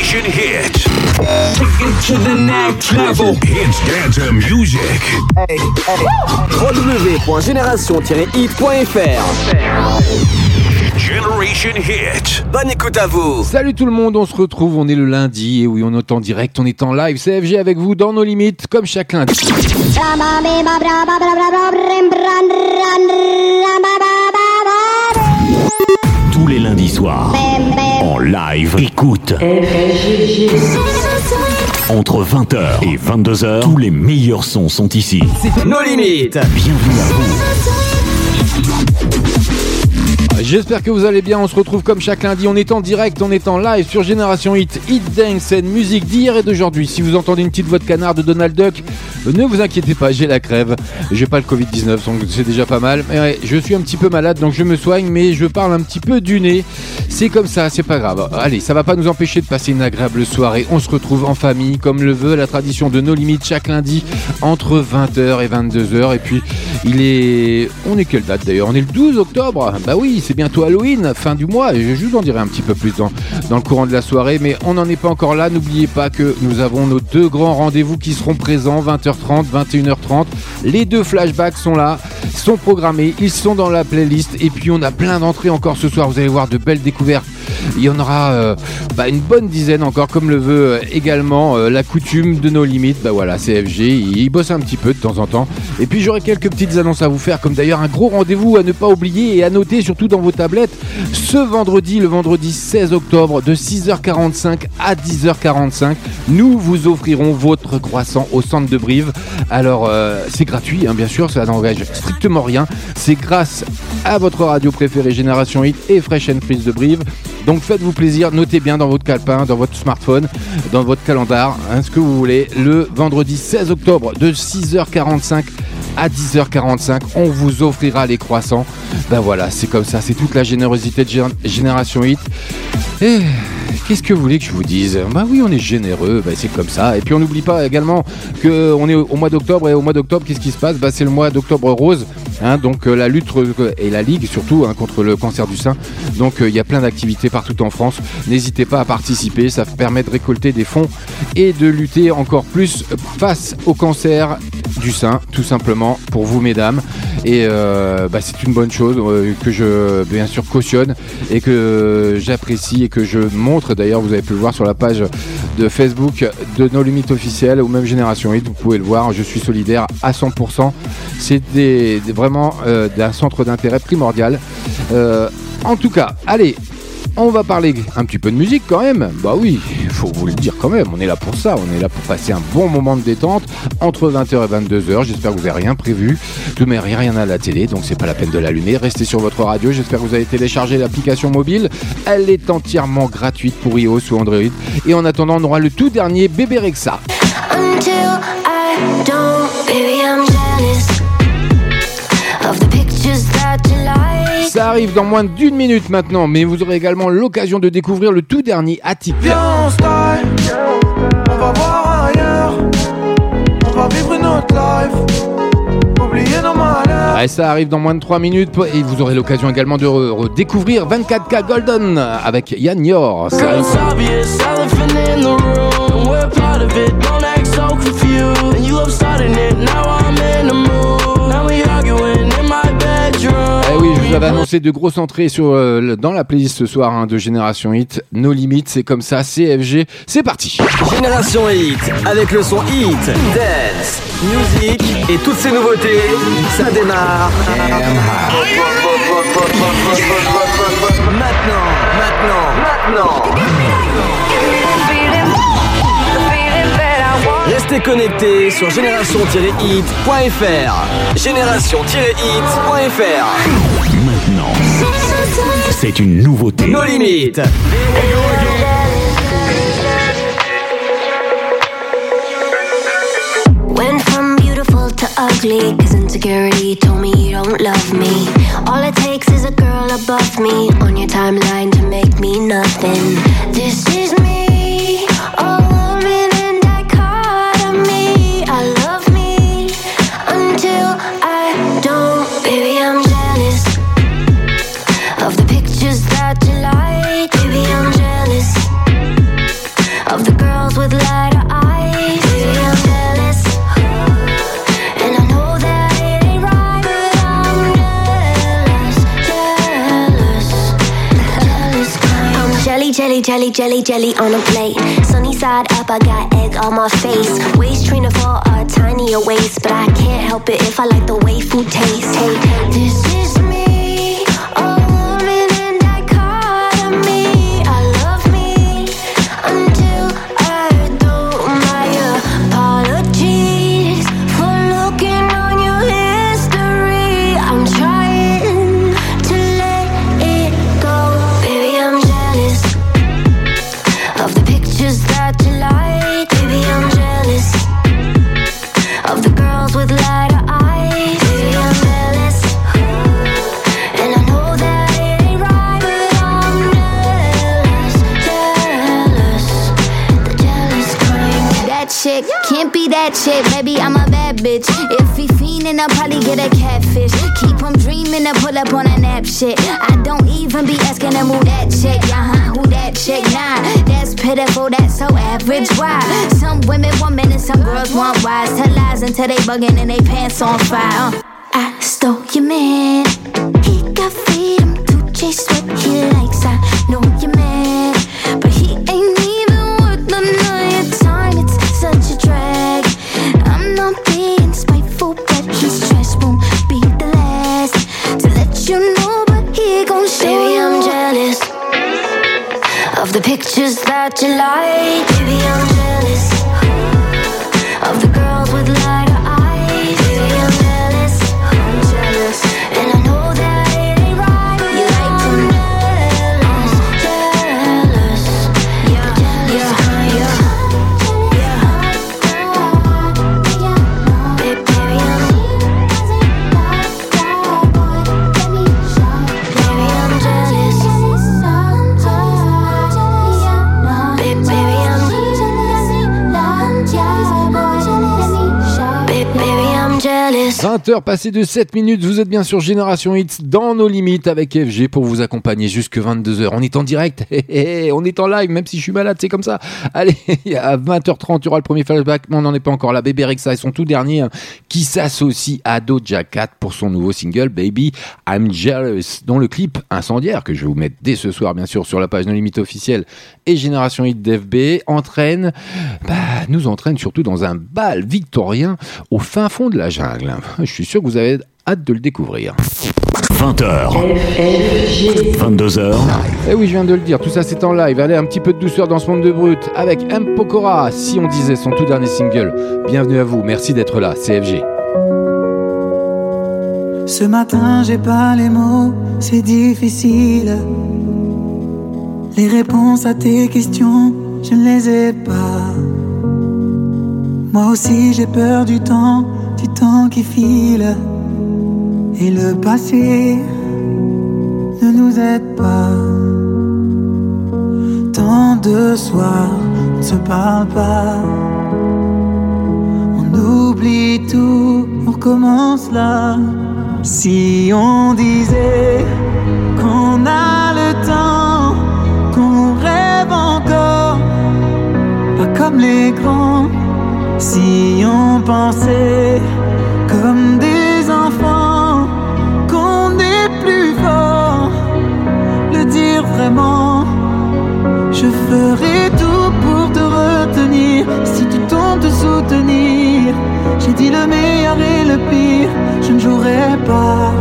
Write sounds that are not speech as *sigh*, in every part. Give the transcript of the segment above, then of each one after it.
Generation Hit. Take it to the next level. Hits dance music. Hey, hey. www.génération-hit.fr Generation Hit. Bonne écoute à vous. Salut tout le monde, on se retrouve, on est le lundi et oui, on est en direct, on est en live CFG avec vous dans nos limites comme chaque lundi. Tous les lundis soirs. Live. Écoute. Entre 20h et 22h, tous les meilleurs sons sont ici. Nos limites. Bienvenue à vous. J'espère que vous allez bien, on se retrouve comme chaque lundi, on est en direct, on est en live sur Génération Hit, Hit Dance and musique d'hier et d'aujourd'hui. Si vous entendez une petite voix de canard de Donald Duck, ne vous inquiétez pas, j'ai la crève, j'ai pas le Covid-19, donc c'est déjà pas mal. Ouais, je suis un petit peu malade, donc je me soigne, mais je parle un petit peu du nez. C'est comme ça, c'est pas grave. Allez, ça va pas nous empêcher de passer une agréable soirée. On se retrouve en famille, comme le veut la tradition de nos limites chaque lundi, entre 20h et 22h. Et puis, il est. On est quelle date d'ailleurs? On est le 12 octobre? Bah oui, c'est bientôt Halloween, fin du mois. Et je vous en dirai un petit peu plus dans, dans le courant de la soirée, mais on n'en est pas encore là. N'oubliez pas que nous avons nos deux grands rendez-vous qui seront présents, 20h30, 21h30. Les deux flashbacks sont là, sont programmés, ils sont dans la playlist. Et puis on a plein d'entrées encore ce soir. Vous allez voir de belles découvertes. Il y en aura euh, bah, une bonne dizaine encore, comme le veut euh, également euh, la coutume de nos limites. Bah voilà, CFG, il, bosse un petit peu de temps en temps. Et puis j'aurai quelques petites annonces à vous faire, comme d'ailleurs un gros rendez-vous à ne pas oublier et à noter surtout dans vos tablettes ce vendredi, le vendredi 16 octobre, de 6h45 à 10h45. Nous vous offrirons votre croissant au centre de Brive. Alors euh, c'est gratuit, hein, bien sûr, ça n'engage strictement rien. C'est grâce à votre radio préférée Génération Hit et Fresh and Freeze de Brive. Donc faites-vous plaisir, notez bien dans votre calepin, dans votre smartphone, dans votre calendar, hein, ce que vous voulez. Le vendredi 16 octobre de 6h45 à 10h45, on vous offrira les croissants. Ben voilà, c'est comme ça, c'est toute la générosité de Gén- Génération Hit. Et qu'est-ce que vous voulez que je vous dise? Bah oui, on est généreux, bah c'est comme ça. Et puis on n'oublie pas également que on est au au mois d'octobre et au mois d'octobre, qu'est-ce qui se passe? Bah c'est le mois d'octobre rose. hein, donc euh, la lutte euh, et la ligue surtout hein, contre le cancer du sein. Donc euh, il y a plein d'activités partout en France. N'hésitez pas à participer, ça permet de récolter des fonds et de lutter encore plus face au cancer du sein, tout simplement pour vous mesdames. Et euh, bah, c'est une bonne chose euh, que je bien sûr cautionne et que j'apprécie et que je montre. D'ailleurs, vous avez pu le voir sur la page de Facebook de nos limites officielles ou même Génération 8. Vous pouvez le voir. Je suis solidaire à 100%. C'est des, vraiment euh, d'un centre d'intérêt primordial. En tout cas, allez. On va parler un petit peu de musique quand même. Bah oui, il faut vous le dire quand même. On est là pour ça. On est là pour passer un bon moment de détente entre 20h et 22h. J'espère que vous n'avez rien prévu. Tout mais rien, rien à la télé, donc c'est pas la peine de l'allumer. Restez sur votre radio. J'espère que vous avez téléchargé l'application mobile. Elle est entièrement gratuite pour iOS ou Android. Et en attendant, on aura le tout dernier bébé Rexa. Until I don't, baby, I'm Ça arrive dans moins d'une minute maintenant, mais vous aurez également l'occasion de découvrir le tout dernier Attic. On on va voir ailleurs, on va vivre life, oublier nos malheurs. Ouais, ça arrive dans moins de 3 minutes et vous aurez l'occasion également de re- redécouvrir 24K Golden avec Yann Yor. Ça vous avais annoncé de grosses entrées sur, euh, dans la playlist ce soir hein, de Génération Hit. Nos limites, c'est comme ça, CFG. C'est parti. Génération Hit, avec le son Hit, Dance, Music et toutes ces nouveautés, ça démarre. Maintenant, maintenant, maintenant. Restez connectés sur génération-hit.fr. Génération-hit.fr. Maintenant, c'est une nouveauté. Nos limites. Went from beautiful to ugly, cause insecurity told me you don't love me. All it takes is a girl above me on your timeline to make me nothing. This is me, a jelly, jelly, jelly on a plate. Sunny side up, I got egg on my face. Waist trainer for a tinier waist, but I can't help it if I like the way food tastes. Hey, this is me, can't be that chick, baby. I'm a bad bitch. If he fiendin', I'll probably get a catfish. Keep him dreaming to pull up on a nap shit. I don't even be asking him who that chick, uh huh, who that chick, nah. That's pitiful, that's so average. Why? Some women want men and some girls want wise. Tell lies until they buggin' and they pants on fire. Uh. I stole your man. He got freedom to chase what he likes. I know you're mad, that you like. Baby, I'm 20h passées de 7 minutes, vous êtes bien sur Génération Hits dans nos limites avec FG pour vous accompagner jusque 22h. On est en direct, *laughs* on est en live, même si je suis malade, c'est comme ça. *laughs* Allez, à 20h30, il y aura le premier flashback, mais on n'en est pas encore là. Bébé Rexa et son tout dernier hein, qui s'associe à Doja Cat pour son nouveau single Baby I'm Jealous, dont le clip incendiaire que je vais vous mettre dès ce soir, bien sûr, sur la page No Limite officielle et Génération Hit d'FB entraîne, bah, nous entraîne surtout dans un bal victorien au fin fond de la jungle. *laughs* Je suis sûr que vous avez hâte de le découvrir. 20h. 22h. Et oui, je viens de le dire, tout ça c'est en live. Allez, un petit peu de douceur dans ce monde de brut avec M. Pokora, si on disait son tout dernier single. Bienvenue à vous, merci d'être là, CFG. Ce matin, j'ai pas les mots, c'est difficile. Les réponses à tes questions, je ne les ai pas. Moi aussi, j'ai peur du temps, du temps qui file. Et le passé ne nous aide pas. Tant de soirs, on ne se parle pas. On oublie tout, on recommence là. Si on disait qu'on a le temps, qu'on rêve encore, pas comme les grands. Si on pensait comme des enfants, qu'on est plus fort, le dire vraiment. Je ferai tout pour te retenir si tu tombes te soutenir. J'ai dit le meilleur et le pire, je ne jouerai pas.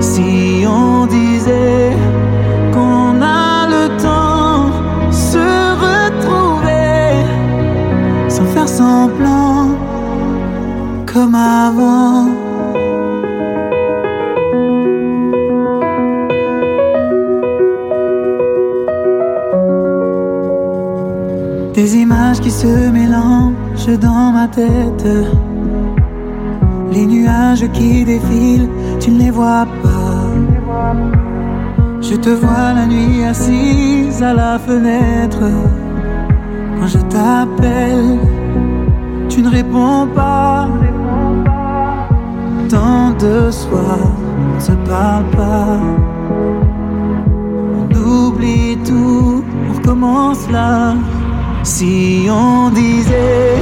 Si on disait semblant comme avant. Des images qui se mélangent dans ma tête. Les nuages qui défilent, tu ne les vois pas. Je te vois la nuit assise à la fenêtre. Quand je t'appelle, tu ne réponds pas. Tant de on ne se parle pas. On oublie tout, on recommence là. Si on disait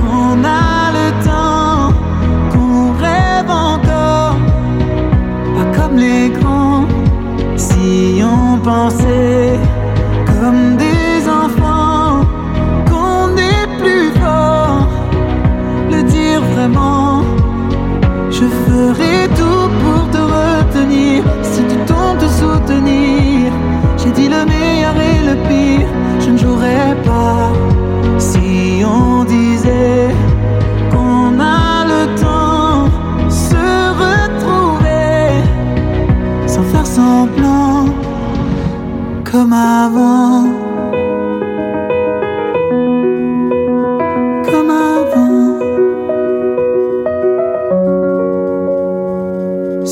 qu'on a le temps, qu'on rêve encore, pas comme les grands. Si on pensait comme des ferai tout pour te retenir si tu tombes te soutenir. J'ai dit le meilleur et le pire, je ne jouerai pas si on disait qu'on a le temps de se retrouver sans faire semblant comme avant.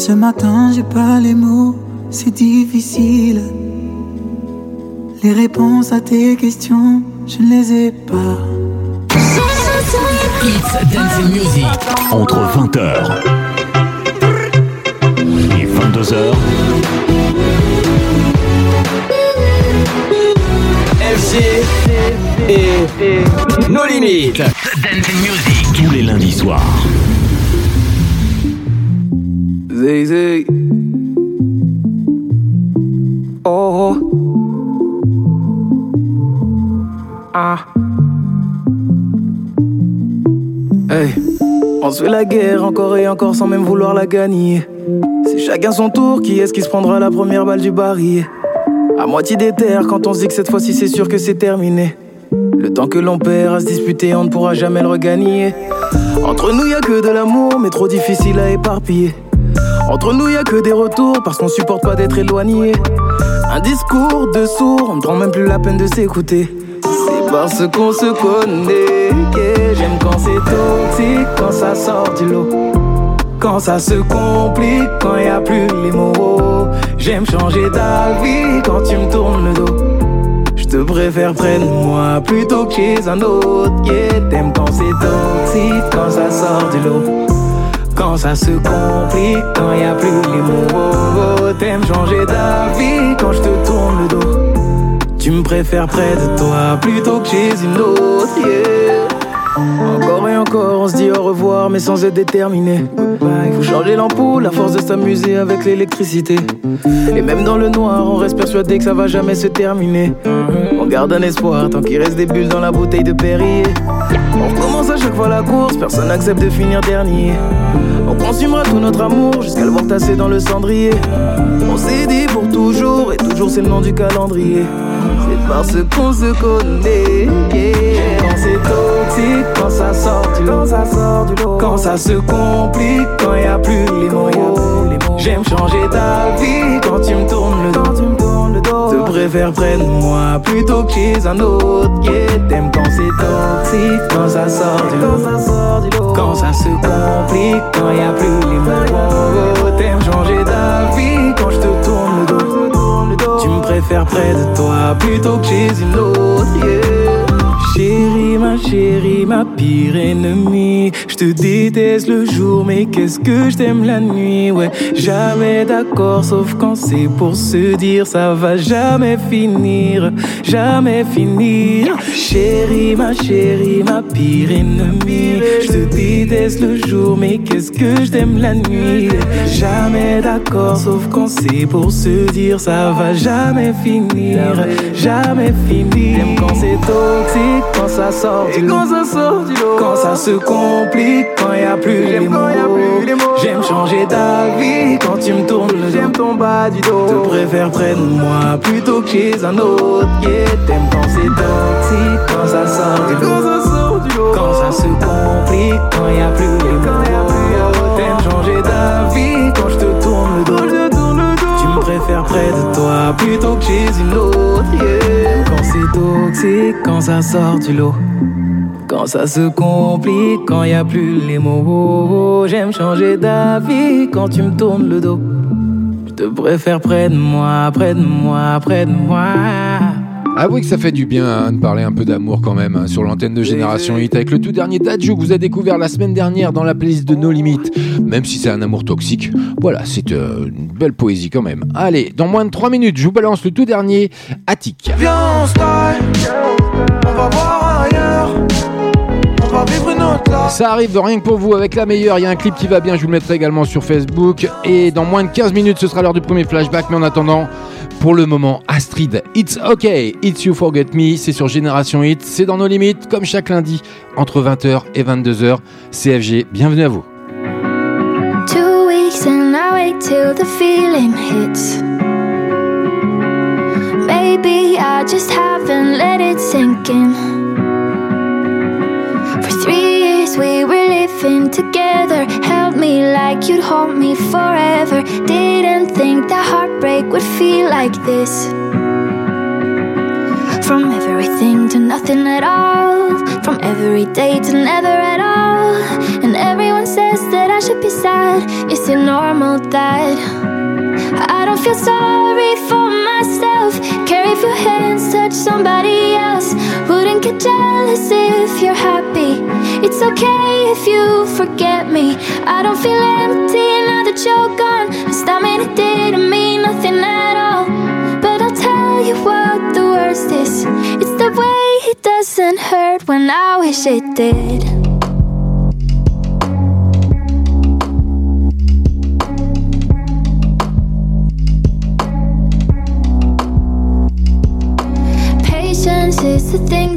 Ce matin, j'ai pas les mots, c'est difficile. Les réponses à tes questions, je ne les ai pas. It's Dancing Music. Entre 20h et 22h. FG et nos limites. Dancing Music. Tous les lundis soirs. On se fait la guerre encore et encore sans même vouloir la gagner. C'est chacun son tour, qui est-ce qui se prendra la première balle du baril? À moitié des terres, quand on se dit que cette fois-ci c'est sûr que c'est terminé. Le temps que l'on perd à se disputer, on ne pourra jamais le regagner. Entre nous, y a que de l'amour, mais trop difficile à éparpiller. Entre nous, y a que des retours, parce qu'on supporte pas d'être éloigné. Un discours de sourd, on ne prend même plus la peine de s'écouter. C'est parce qu'on se connaît j'aime quand c'est toxique, quand ça sort du lot. Quand ça se complique, quand y a plus les mots. J'aime changer d'avis quand tu me tournes le dos. Je te préfère près de moi plutôt que chez un autre. Yeah, t'aimes quand c'est toxique, quand ça sort du lot. Quand ça se complique, quand y a plus les mots. T'aimes changer d'avis quand je te tourne le dos. Tu me préfères près de toi plutôt que chez une autre. Encore on se dit au revoir, mais sans être déterminé. Il faut changer l'ampoule, à force de s'amuser avec l'électricité. Et même dans le noir, on reste persuadé que ça va jamais se terminer. On garde un espoir tant qu'il reste des bulles dans la bouteille de Perrier. On recommence à chaque fois la course, personne n'accepte de finir dernier. On consumera tout notre amour jusqu'à le voir dans le cendrier. On s'est dit pour toujours, et toujours c'est le nom du calendrier. C'est parce qu'on se connaît. Quand ça sort du lot, quand ça sort du lot. Quand ça se complique, quand y a plus les mots. J'aime changer d'avis quand tu me tournes le dos. Te préfère près de moi plutôt que chez un autre. Yeah, t'aimes quand c'est toxique, quand ça sort du lot. Quand ça se complique, quand y a plus les mots. T'aimes changer d'avis quand je te tourne le dos. Tu me préfères près de toi plutôt que chez une autre. Yeah. Chérie, ma chérie, ma pire ennemie. Je te déteste le jour, mais qu'est-ce que je t'aime la nuit? Ouais, jamais d'accord, sauf quand c'est pour se dire ça va jamais finir, jamais finir. Chérie, ma chérie, ma pire ennemie. Je te déteste le jour, mais qu'est-ce que je t'aime la nuit? Jamais d'accord, sauf quand c'est pour se dire ça va jamais finir, jamais finir. T'aimes quand c'est toxique, quand ça sort du lot. Quand ça sort du lot. Quand ça se complique, quand y a plus les mots. J'aime changer d'avis quand tu me tournes le dos. J'aime ton bas du dos. Te préfère près de moi plutôt que chez un autre. Yeah, t'aimes quand c'est toxique, quand ça sort du lot. Quand ça sort du lot. Quand ça se complique, quand y a plus les mots. T'aimes changer d'avis quand je te tourne le dos. Tu me préfères près de toi plutôt que chez une autre. Yeah. C'est toxique, quand ça sort du lot. Quand ça se complique, quand y a plus les mots. J'aime changer d'avis quand tu me tournes le dos. Je te préfère près de moi, près de moi, près de moi. Avouez que ça fait du bien hein, de parler un peu d'amour quand même hein, sur l'antenne de Génération 8 avec le tout dernier Dadju que vous avez découvert la semaine dernière dans la playlist de No Limites. Même si c'est un amour toxique, voilà, c'est euh, une belle poésie quand même. Allez, dans moins de 3 minutes, je vous balance le tout dernier Attic. Viens, on style. On va voir ailleurs. On va vivre une autre life. Ça arrive rien que pour vous avec la meilleure. Il y a un clip qui va bien, je vous le mettrai également sur Facebook. Et dans moins de 15 minutes, ce sera l'heure du premier flashback. Mais en attendant, pour le moment, Astrid, It's OK, It's You Forget Me, c'est sur Génération Hit, c'est dans nos limites, comme chaque lundi, entre 20h et 22h. CFG, bienvenue à vous. We were living together. Held me like you'd hold me forever. Didn't think that heartbreak would feel like this. From everything to nothing at all. From every day to never at all. And everyone says that I should be sad. Is it normal that I don't feel sorry for myself? Care if your hands touch somebody else. Wouldn't get jealous if you're happy. It's okay if you forget me. I don't feel empty now that you're gone. Last time it didn't mean nothing at all. But I'll tell you what the worst is. It's the way it doesn't hurt when I wish it did.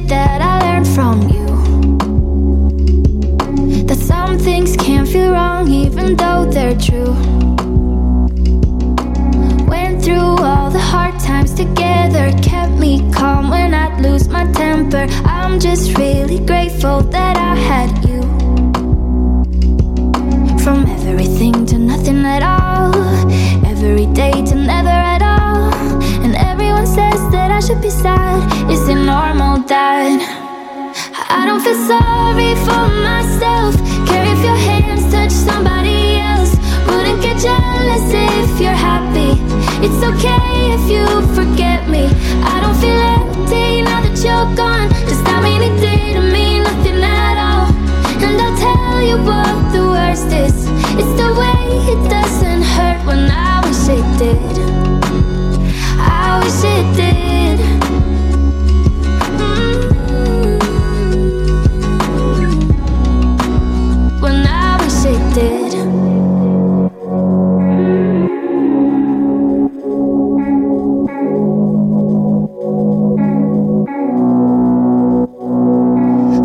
That I learned from you. That some things can't feel wrong even though they're true. Went through all the hard times together, kept me calm when I'd lose my temper. I'm just really grateful that I had you. From everything to nothing at all, every day to never should be sad. Is it normal that I don't feel sorry for myself? Care if your hands touch somebody else. Wouldn't get jealous if you're happy. It's okay if you forget me. I don't feel empty now that you're gone. Just I mean it didn't mean nothing at all. And I'll tell you what the worst is. It's the way it doesn't hurt when I wish it did. I wish it did. Mm. When I wish it did.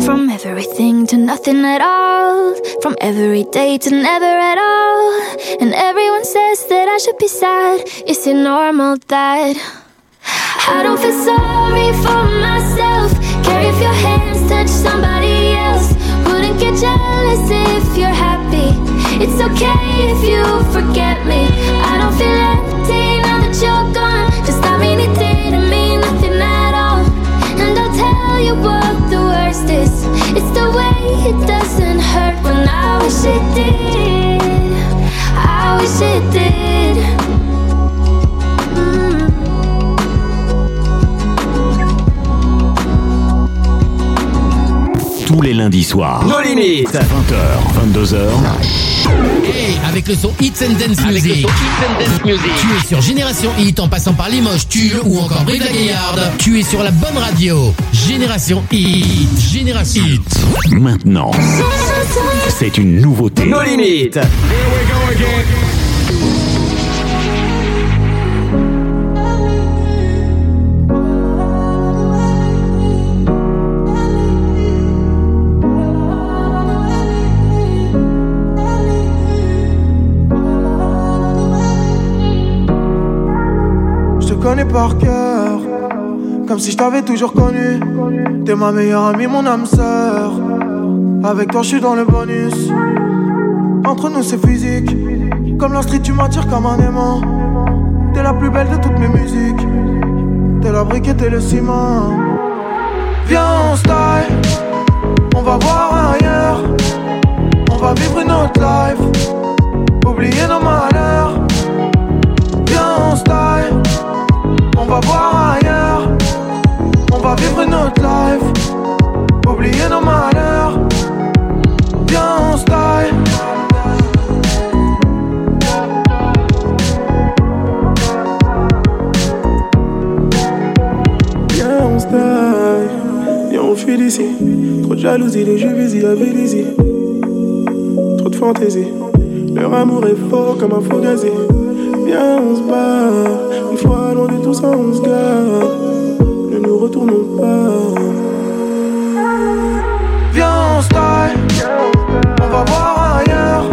From everything to nothing at all. Every day to never at all. And everyone says that I should be sad. Is it normal that I don't feel sorry for myself? Care if your hands touch somebody else. Wouldn't get jealous if you're happy. It's okay if you forget me. I don't feel empty now that you're gone. Just I mean it didn't mean nothing at all. And I'll tell you what the worst is. It's the way it when I wish it did. I wish it did. Tous les lundis soirs. Nos limites. 20h, 22h. Hey, avec le son Hits and Dance Music. Tu es sur Génération Hit en passant par Limoges, Tulle ou encore Brive la Gaillarde. Tu es sur la bonne radio. Génération Hit. Génération Hit. Maintenant, c'est une nouveauté. Nos limites. Je te connais par cœur, comme si je t'avais toujours connu. T'es ma meilleure amie, mon âme sœur. Avec toi, je suis dans le bonus. Entre nous, c'est physique. Comme la tu m'attires comme un aimant. T'es la plus belle de toutes mes musiques. T'es la brique et t'es le ciment. Viens, on style. On va voir ailleurs. On va vivre une autre life. Oublier nos malheurs. Autre life. Oublier nos malheurs. Viens, on style. Viens, on style. Viens, on fuit d'ici. Trop de jalousie, les jeux visés avec d'ici. Trop de fantaisie. Leur amour est fort comme un faux gazier. Viens, on se bat. Une fois loin de tout ça, on se gare. Retournons. Viens, on style. On va voir ailleurs.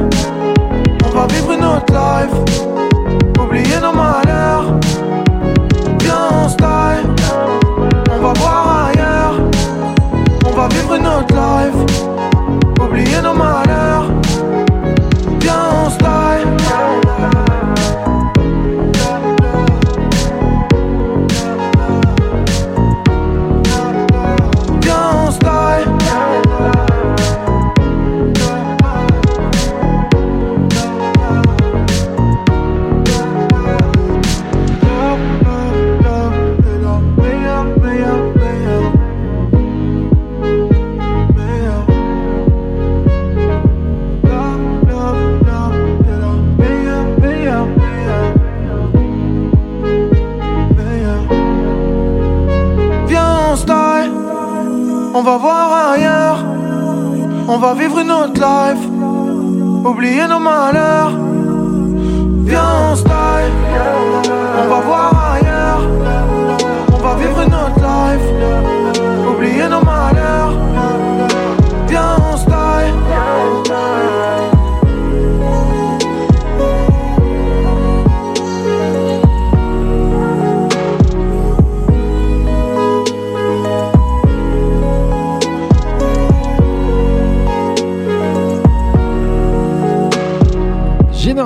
On va vivre une autre life. Oublier nos malheurs. Viens, on style. On va voir ailleurs. On va vivre une autre life. Oublier nos malheurs. Va vivre une autre life, oublier nos malheurs. Viens on style, on va voir ailleurs, on va vivre une autre life, oublier nos malheurs.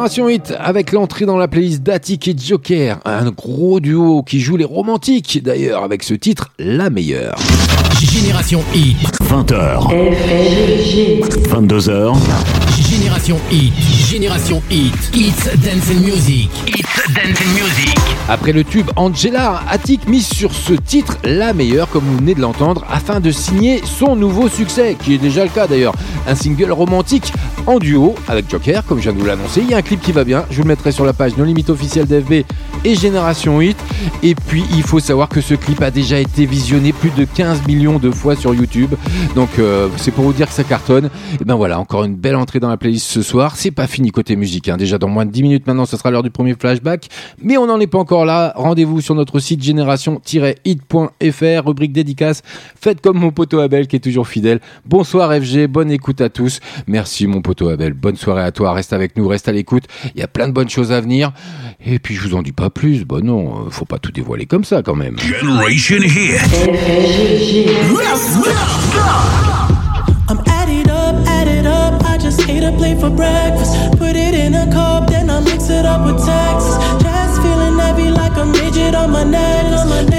Génération Hit avec l'entrée dans la playlist d'Attic et Joker, un gros duo qui joue les romantiques d'ailleurs avec ce titre La meilleure. Génération Hit. 20h. 22h. Génération Hit. Génération Hit. It's Dance and Music. It's Dance and Music. Après le tube Angela, Attic mise sur ce titre La meilleure comme vous venez de l'entendre afin de signer son nouveau succès qui est déjà le cas d'ailleurs, un single romantique en duo avec Joker comme je viens de vous l'annoncer. Il y a un clip qui va bien, je vous le mettrai sur la page No Limite officielle d'FB et Génération 8 et puis il faut savoir que ce clip a déjà été visionné plus de 15 millions de fois sur YouTube. Donc euh, c'est pour vous dire que ça cartonne. Et ben voilà, encore une belle entrée dans la playlist ce soir. C'est pas fini côté musique, hein. déjà dans moins de 10 minutes maintenant, ce sera l'heure du premier flashback. Mais on n'en est pas encore là. Rendez-vous sur notre site génération-hit.fr, rubrique dédicace. Faites comme mon poteau Abel qui est toujours fidèle. Bonsoir FG, bonne écoute à tous. Merci mon poteau Abel, bonne soirée à toi. Reste avec nous, reste à l'écoute. Il y a plein de bonnes choses à venir. Et puis je vous en dis pas plus. Bon non, euh, faut pas tout dévoiler comme ça quand même. Generation Hit. I'm add it up, add it up. I just ate a plate for breakfast. Put it in a cup, then I mix it up with Texas. Just feeling heavy like a midget on my necklace.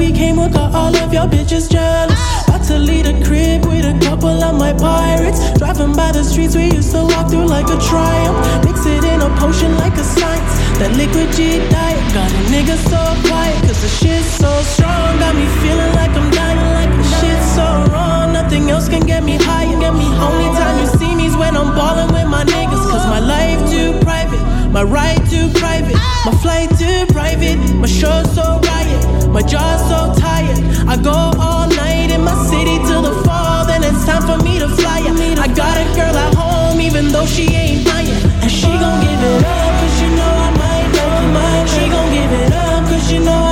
We came with got all of your bitches jealous. About to lead a crib with a couple of my pirates. Driving by the streets we used to walk through like a triumph. Mix it in a potion like a science. That liquid G diet got a nigga so quiet. Cause the shit's so strong. Got me feeling like I'm dying like the shit's so wrong. Nothing else can get me higher. Get me only time you see me is when I'm balling with my niggas. Cause my life too private. My ride too private. My flight too private. My show so riot. My jaw's so tired. I go all night in my city till the fall. Then it's time for me to fly. I got a girl at home even though she ain't mine. And she gon' give it up cause she know I might it. Mine. She gon' give it up cause she know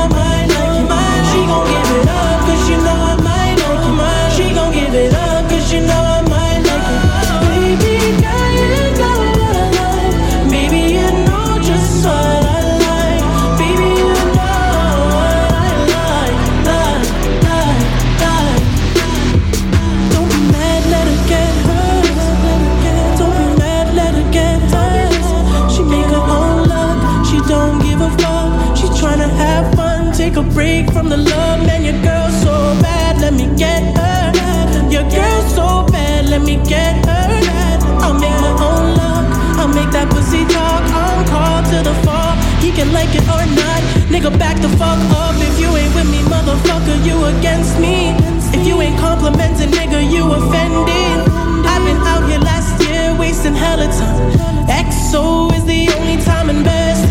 can like it or not. Nigga, back the fuck up. If you ain't with me, motherfucker, you against me. If you ain't complimenting, nigga, you offended. I've been out here last year wasting hella time. XO is the only time and best.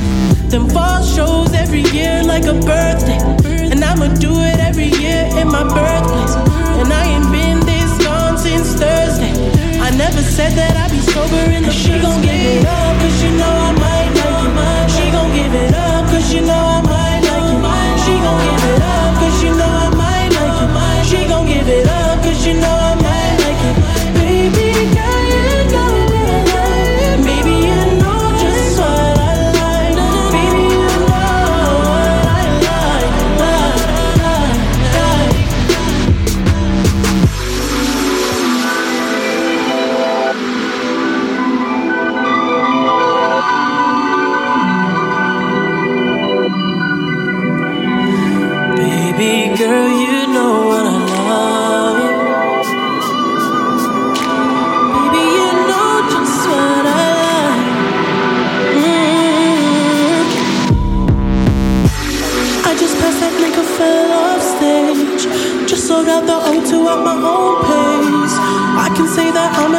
Them fall shows every year like a birthday. And I'ma do it every year in my birthplace. And I ain't been this gone since Thursday. I never said that I'd be sober in the She gon' give it up cause she know I it up cause she know I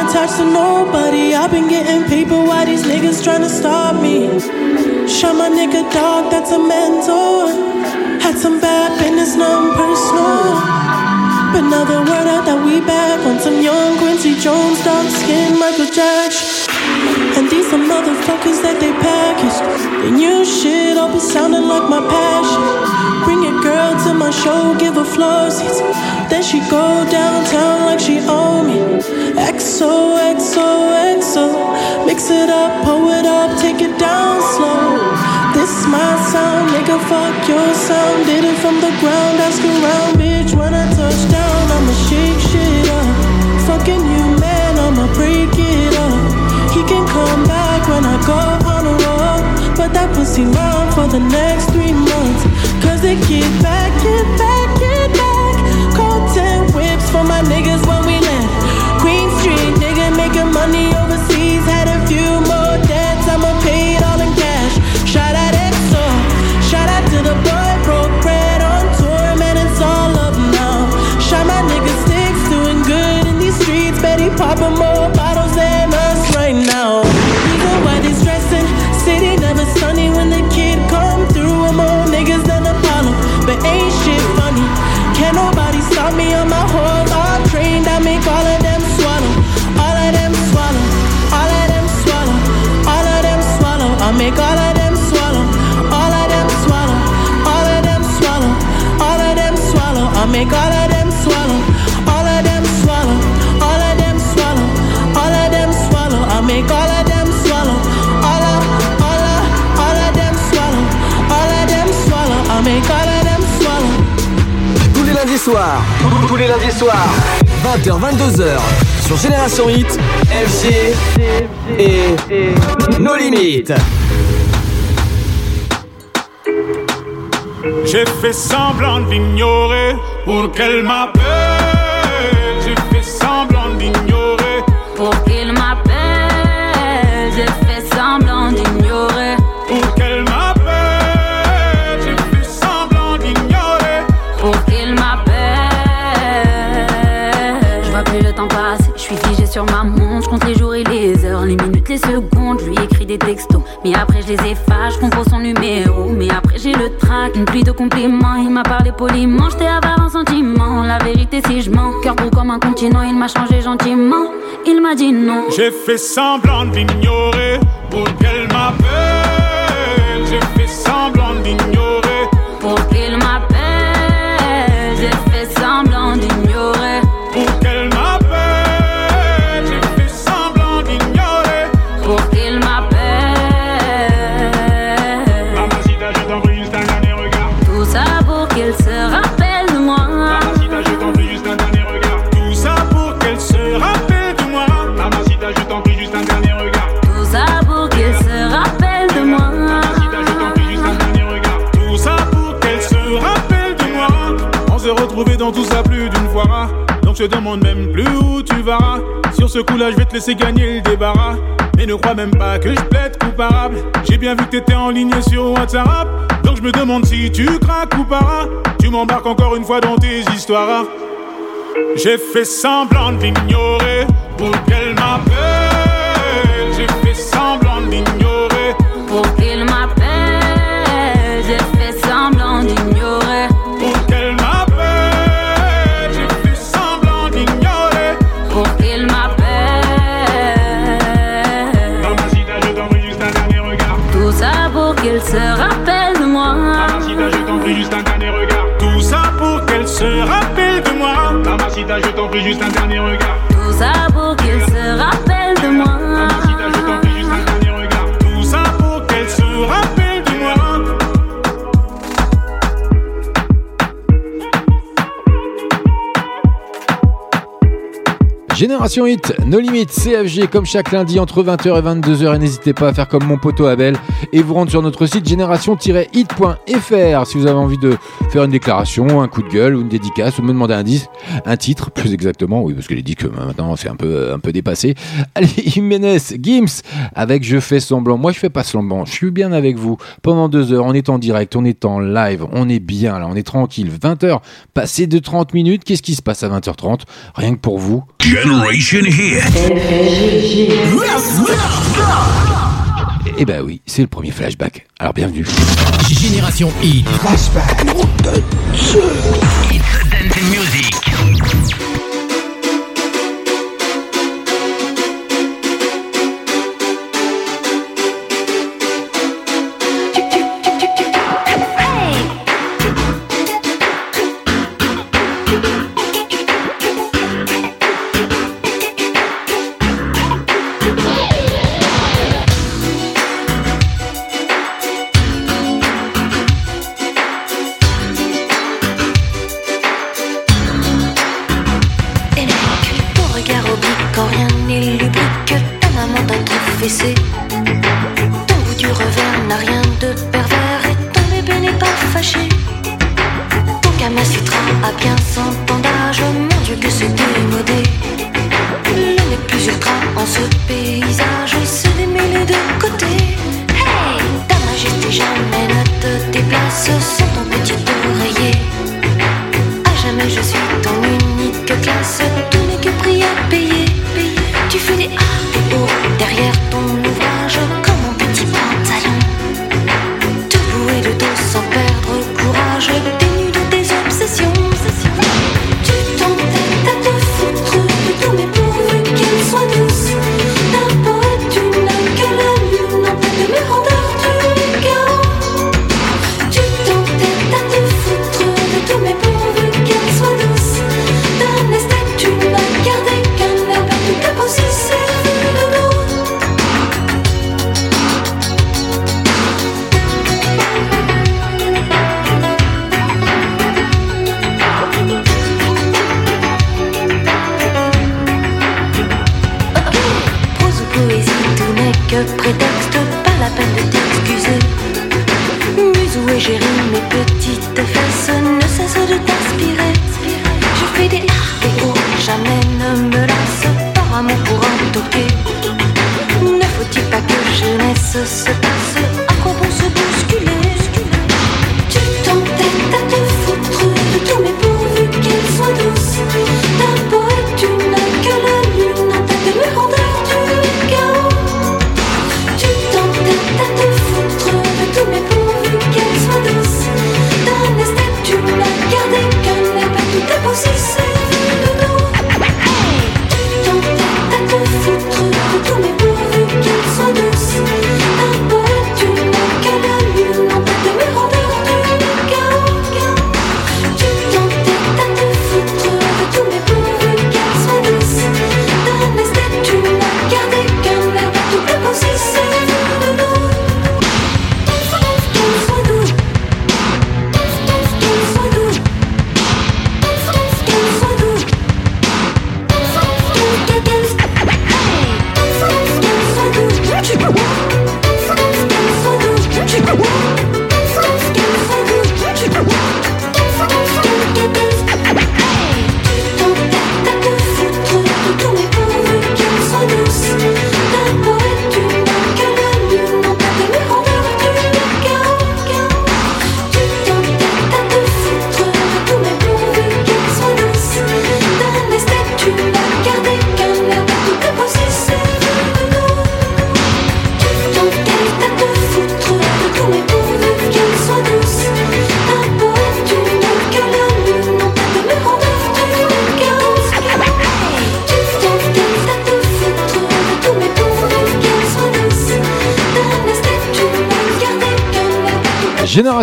attached to nobody. I've been getting paper while these niggas trying to stop me. Shot my nigga dog, that's a mentor. Had some bad business, nothing personal. But now the word out that we back on some young Quincy Jones, dark skin Michael Jackson. And these are motherfuckers that they packaged. The new shit all be sounding like my passion. Bring your girl to my show, give her floor seats. Then she go downtown like she owe me. XO, XO, XO. Mix it up, pull it up, take it down slow. This my sound, nigga, fuck your sound. Did it from the ground, ask around, bitch. When I touch down, I'ma shake shit up. Fucking you, man, I'ma break it up. He can come back when I go on a road. But that pussy mine for the next three months. Cause they get back, get back, tous les lundis soirs, 20h, 22h, sur Génération Hit, FG et No Limites. J'ai fait semblant d'ignorer pour qu'elle m'appelle. Je lui écris des textos, mais après je les efface. Je compose son numéro, mais après j'ai le trac. Une pluie de compliments, il m'a parlé poliment. J'étais avare en sentiment. La vérité, si je mens, cœur gros comme un continent, il m'a changé gentiment. Il m'a dit non. J'ai fait semblant d'ignorer pour qu'elle m'appelle. Demande même plus où tu vas. Sur ce coup-là, je vais te laisser gagner le débarras. Mais ne crois même pas que je plaide coupable. J'ai bien vu que t'étais en ligne sur WhatsApp. Donc je me demande si tu craques ou pas. Tu m'embarques encore une fois dans tes histoires. J'ai fait semblant d'ignorer pour Je t'en prie juste un dernier regard. Génération Hit, No Limites, CFG, comme chaque lundi entre 20h et 22h. Et n'hésitez pas à faire comme mon poteau Abel et vous rendre sur notre site génération-hit.fr si vous avez envie de faire une déclaration, un coup de gueule ou une dédicace ou me demander un titre plus exactement. Oui, parce que les euh, maintenant c'est un peu, peu dépassé. *laughs* Allez, Jiménez, Gims, avec Je fais semblant. Moi je fais pas semblant, je suis bien avec vous pendant deux heures. On est en direct, on est en live, on est bien là, on est tranquille. 20h, passé de 30 minutes. Qu'est-ce qui se passe à 20h30 Rien que pour vous. Generation Hit. Eh ben oui, c'est le premier flashback. Alors bienvenue. Génération Hit. Flashback. Hit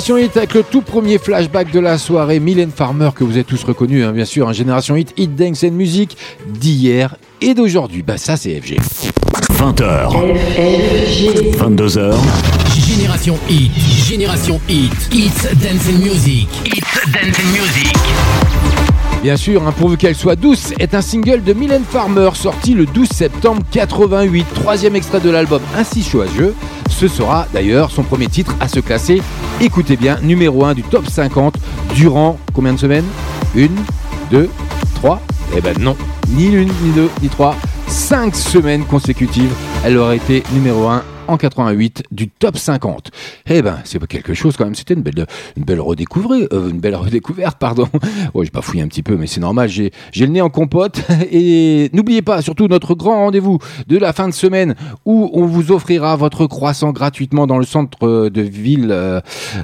Génération Hit avec le tout premier flashback de la soirée, Mylène Farmer que vous êtes tous reconnus, hein, bien sûr, un Génération Hit, Hit Dance and Music d'hier et d'aujourd'hui. Bah ça c'est FG. 20h. 22h. Génération Hit, Génération Hit, Hits Dance and Music, Hits Dance and Music. Bien sûr, hein, pourvu qu'elle soit douce, est un single de Mylène Farmer sorti le 12 septembre 88, troisième extrait de l'album Ainsi choisieux. Ce sera d'ailleurs son premier titre à se classer, écoutez bien, numéro 1 du top 50 durant combien de semaines? Une, deux, trois. Eh ben non, ni l'une, ni deux, ni trois. Cinq semaines consécutives, elle aurait été numéro 1 en 88 du top 50. Eh ben, c'est pas quelque chose quand même. C'était une belle, une belle redécouverte, euh, une belle redécouverte, pardon. *laughs* J'ai pas fouillé un petit peu, mais c'est normal. J'ai, j'ai le nez en compote. *laughs* Et n'oubliez pas, surtout notre grand rendez-vous de la fin de semaine où on vous offrira votre croissant gratuitement dans le centre de ville, euh,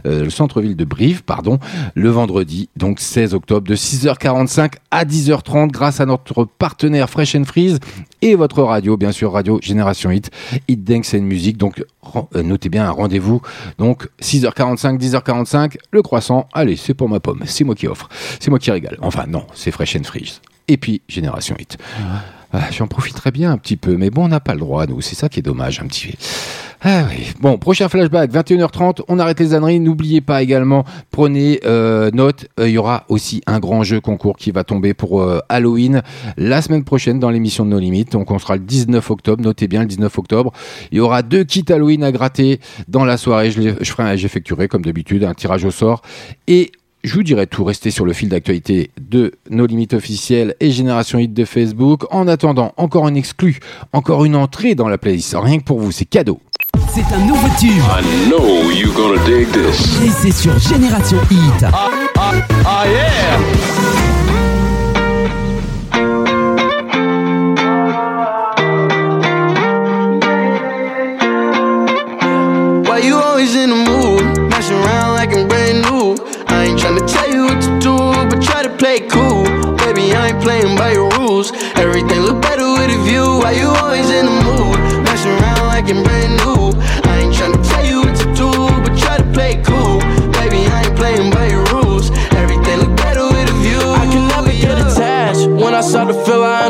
euh, le centre-ville de Brive, pardon, le vendredi, donc 16 octobre, de 6h45 à 10h30, grâce à notre partenaire Fresh and Freeze et votre radio, bien sûr, radio Génération Hit, Hit Dance and Music. Donc, euh, notez bien un rendez-vous. Donc, 6h45, 10h45, le croissant. Allez, c'est pour ma pomme. C'est moi qui offre. C'est moi qui régale. Enfin, non, c'est Fresh and Freeze. Et puis, Génération Hit. Ah, J'en profiterai bien un petit peu, mais bon, on n'a pas le droit, nous. C'est ça qui est dommage, un petit Ah oui. Bon, prochain flashback, 21h30, on arrête les âneries. N'oubliez pas également, prenez euh, note, euh, il y aura aussi un grand jeu concours qui va tomber pour euh, Halloween la semaine prochaine dans l'émission de No Limites. Donc on sera le 19 octobre, notez bien le 19 octobre. Il y aura deux kits Halloween à gratter dans la soirée. Je, je ferai, j'effectuerai comme d'habitude un tirage au sort. Et je vous dirai tout, restez sur le fil d'actualité de nos limites officielles et Génération Hit de Facebook. En attendant, encore un exclu, encore une entrée dans la playlist. Rien que pour vous, c'est cadeau. C'est un nouveau tube. I know you're gonna dig this. Et c'est sur Génération Hit. Ah yeah!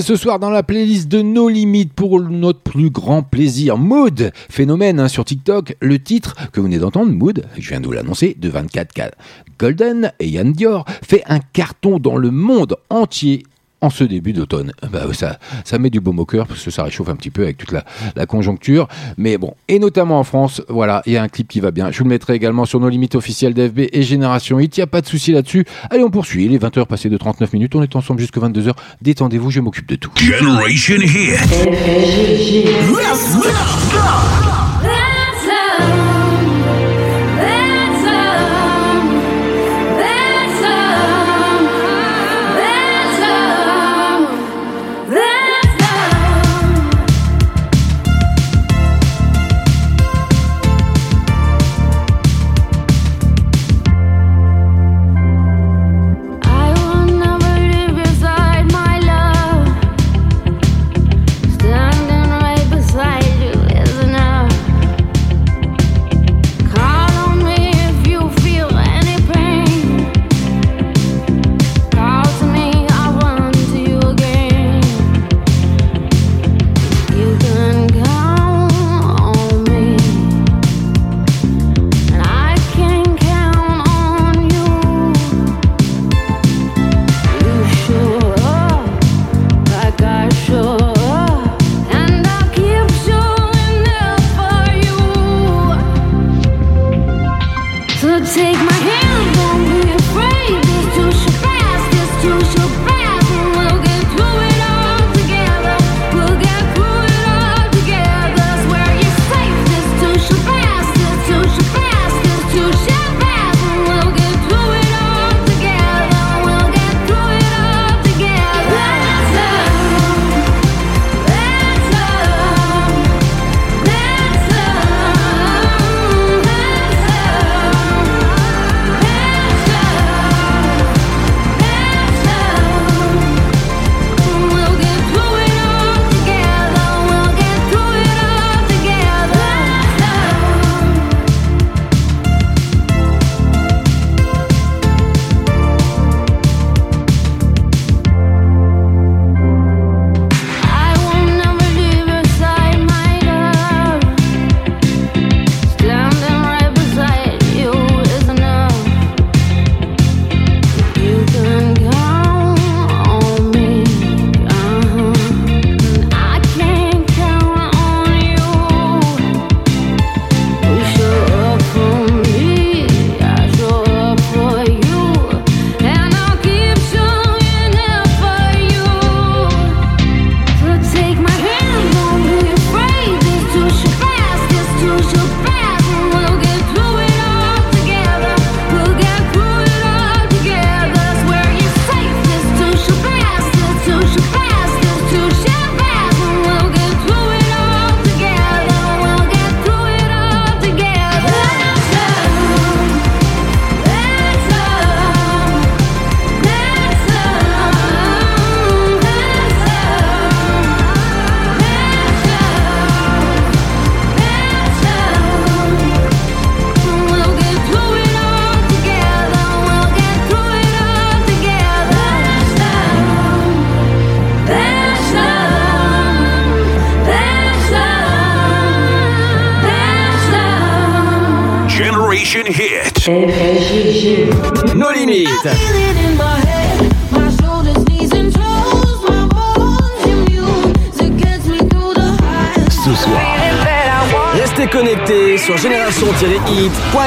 Ce soir dans la playlist de No Limites pour notre plus grand plaisir. Mood, phénomène hein, sur TikTok. Le titre que vous venez d'entendre, Mood, je viens de vous l'annoncer, de 24K. Golden et Yann Dior fait un carton dans le monde entier en ce début d'automne. Bah, ça, ça met du baume au cœur parce que ça réchauffe un petit peu avec toute la, la conjoncture. Mais bon, et notamment en France, voilà, il y a un clip qui va bien. Je vous le mettrai également sur nos limites officielles d'FB et Génération Hit. Il n'y a pas de souci là-dessus. Allez, on poursuit. Il est 20h passé de 39 minutes. On est ensemble jusqu'à 22h. Détendez-vous, je m'occupe de tout. Generation Hit.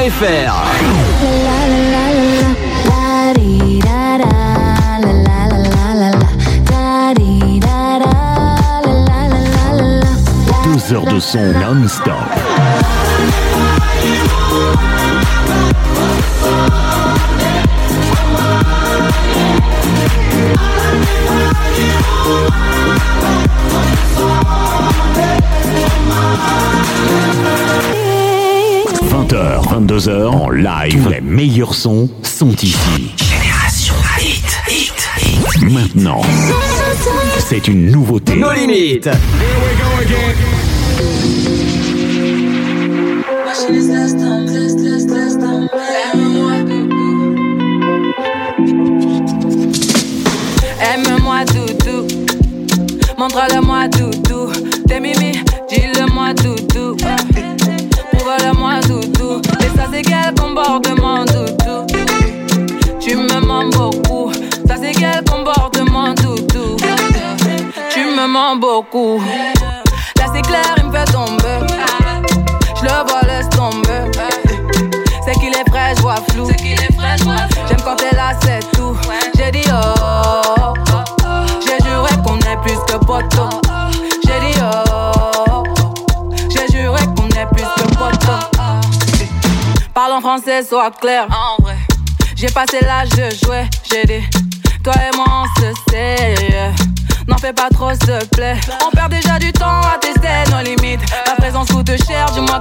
génération-hit.fr. en français, sois clair. En vrai. J'ai passé l'âge de jouer. J'ai dit, toi et moi on se sait. N'en fais pas trop, s'il te plaît. On perd déjà du temps à tester nos limites. La présence coûte cher, dis-moi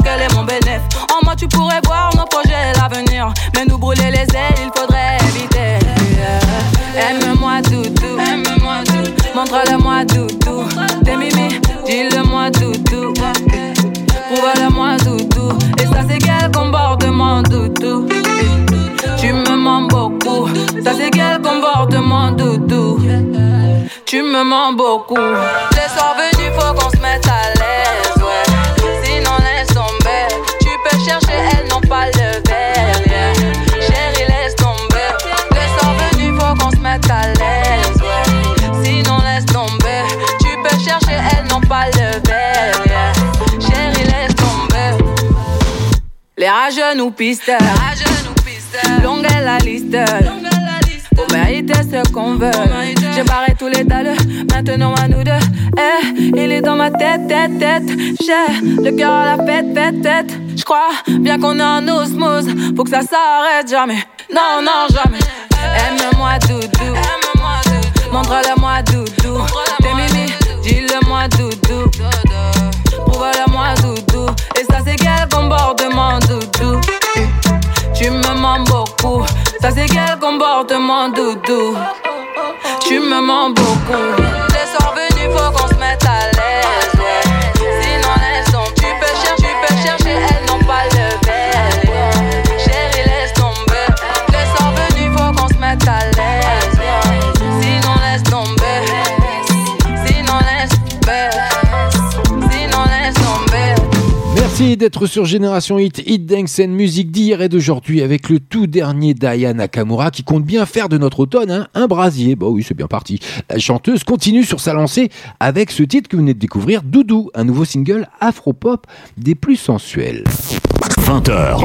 Mens beaucoup. Les soirs venus, faut qu'on se mette à l'aise, ouais. Sinon, laisse tomber. Tu peux chercher, elles n'ont pas le verre, yeah. Chérie, laisse tomber. Les soirs venus, faut qu'on se mette à l'aise, ouais. Sinon, laisse tomber. Tu peux chercher, elles n'ont pas le verre, yeah. Chérie, laisse tomber. Les rageux nous pistent. Longue est la liste. Mériter ce qu'on veut. J'ai barré tous les dalles, maintenant à nous deux. Eh, il est dans ma tête, tête, tête. J'ai le cœur à la fête, fête, tête. J'crois bien qu'on est en osmose. Faut que ça s'arrête jamais. Non, non, jamais. Aime-moi doudou. Montre-le-moi doudou. T'es mimi, dis-le-moi doudou. Ça, c'est quel comportement doudou? Tu me mens beaucoup. Les soirs venus, faut qu'on se mette à l'aise. D'être sur Génération Hit, Hit and Music d'hier et d'aujourd'hui avec le tout dernier Diana Nakamura qui compte bien faire de notre automne hein, un brasier. Bah oui, c'est bien parti. La chanteuse continue sur sa lancée avec ce titre que vous venez de découvrir, Doudou, un nouveau single afro-pop des plus sensuels. 20h,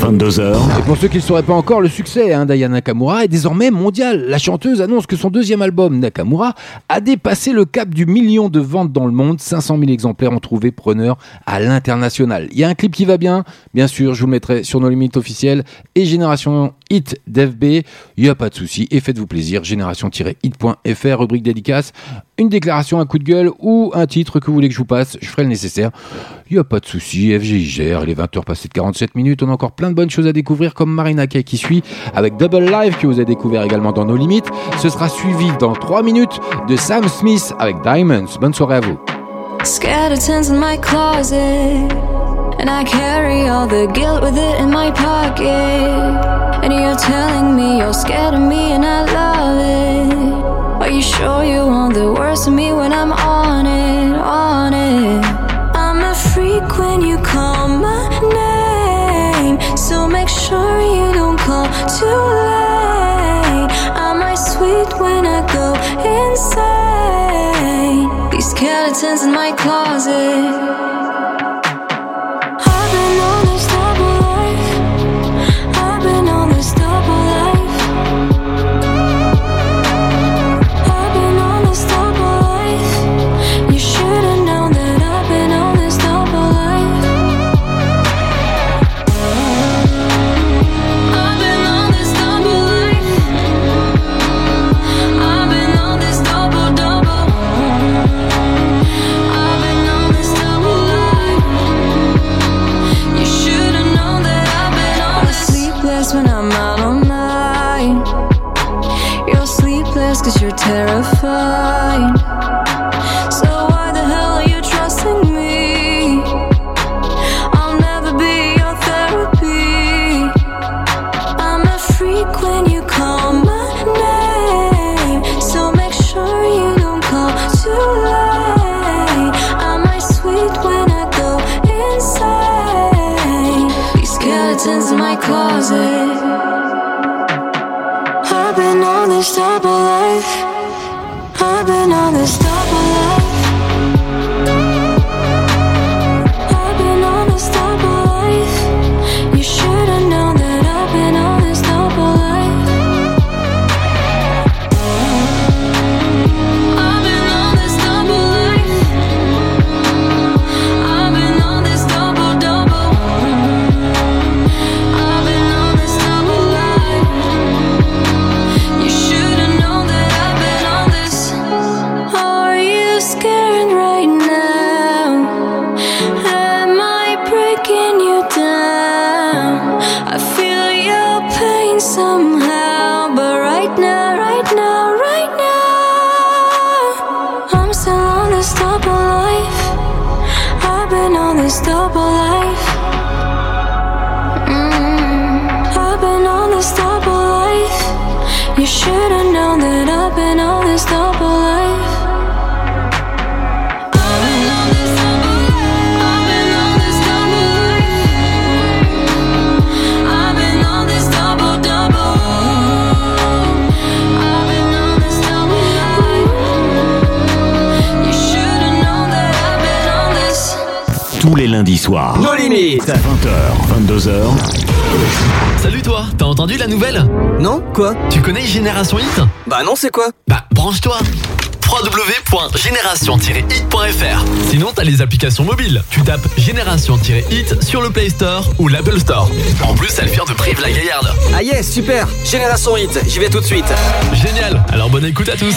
22h, Et pour ceux qui ne sauraient pas encore, le succès hein, d'Aya Nakamura est désormais mondial. La chanteuse annonce que son deuxième album, Nakamura, a dépassé le cap du million de ventes dans le monde. 500 000 exemplaires ont trouvé preneur à l'international. Il y a un clip qui va bien, bien sûr, je vous le mettrai sur nos limites officielles et Génération Hit d'FB. Il n'y a pas de souci et faites-vous plaisir. Génération-hit.fr, rubrique dédicace, une déclaration, un coup de gueule ou un titre que vous voulez que je vous passe. Je ferai le nécessaire. Il n'y a pas de souci. FGI gère. Il est 20h passé de 47 minutes. On a encore plein de bonnes choses à découvrir comme Marina Kay qui suit avec Double Live que vous avez découvert également dans nos limites. Ce sera suivi dans 3 minutes de Sam Smith avec Diamonds. Bonne soirée à vous. Skeletons in my closet. And I carry all the guilt with it in my pocket. And you're telling me you're scared of me, and I love it. Are you sure you want the worst of me when I'm on it, on it? I'm a freak when you call my name. So make sure you don't call too late. skeletons in my closet. soir. Nos 20h, 22h. Salut toi, t'as entendu la nouvelle? Non, quoi? Tu connais Génération Hit? Bah non, c'est quoi? Bah branche-toi www.génération-hit.fr Sinon, t'as les applications mobiles. Tu tapes Génération-hit sur le Play Store ou l'Apple Store. En plus, elle vient de Prive-la-Gaillarde. Ah yes, super Génération Hit, j'y vais tout de suite. Génial, alors bonne écoute à tous.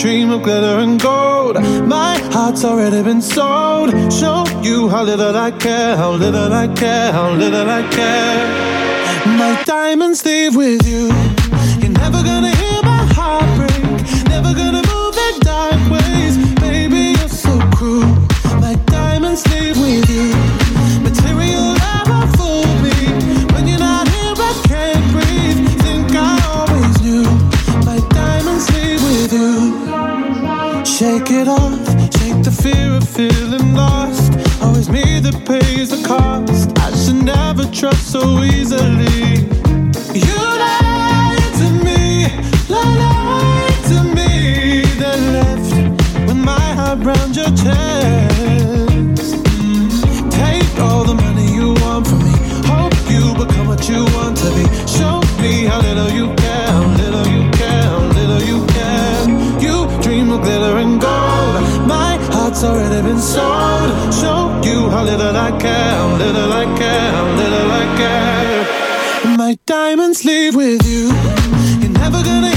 dream of glitter and gold. My heart's already been sold. Show you how little I care, how little I care, how little I care. My diamonds leave with you. diamonds leave with you. You're never gonna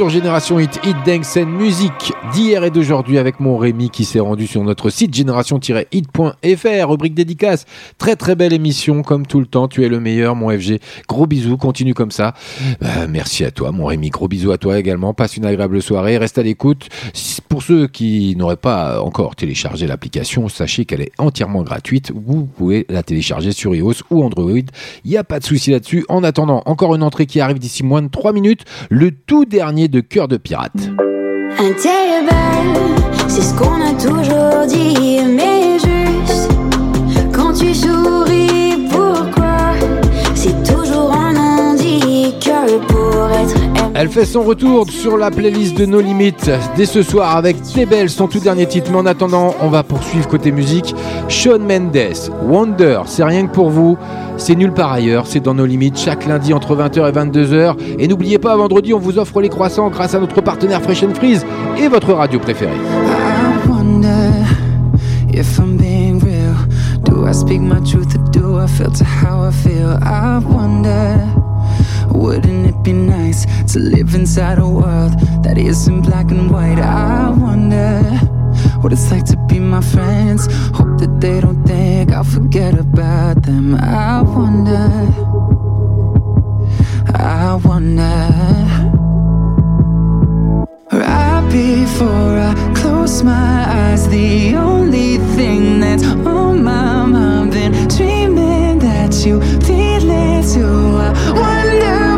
sur Génération Hit, Hit Dance and Music d'hier et d'aujourd'hui avec mon Rémi qui s'est rendu sur notre site génération-hit.fr, rubrique dédicace. Très très belle émission comme tout le temps, tu es le meilleur mon FG. Gros bisous, continue comme ça. Euh, merci à toi mon Rémi, gros bisous à toi également. Passe une agréable soirée, reste à l'écoute. Pour ceux qui n'auraient pas encore téléchargé l'application, sachez qu'elle est entièrement gratuite. Vous pouvez la télécharger sur iOS ou Android. Il n'y a pas de souci là-dessus. En attendant, encore une entrée qui arrive d'ici moins de 3 minutes, le tout dernier de Cœur de Pirate. Un terrible, c'est ce qu'on a toujours dit, mais juste quand tu souris, Elle fait son retour sur la playlist de No Limites dès ce soir avec Tebel, son tout dernier titre. Mais en attendant, on va poursuivre côté musique. Sean Mendes, Wonder, c'est rien que pour vous. C'est nulle part ailleurs, c'est dans nos limites chaque lundi entre 20h et 22h. Et n'oubliez pas, vendredi, on vous offre les croissants grâce à notre partenaire Fresh and Freeze et votre radio préférée. I wonder if I'm being real. Do I speak my truth or do I filter how I feel? I wonder, wouldn't it be nice to live inside a world that isn't black and white? I wonder what it's like to be my friends. Hope that they don't think I'll forget about them. I wonder, I wonder. Right before I close my eyes, the only thing that's on my mind, been dreaming that you feel it too. I wonder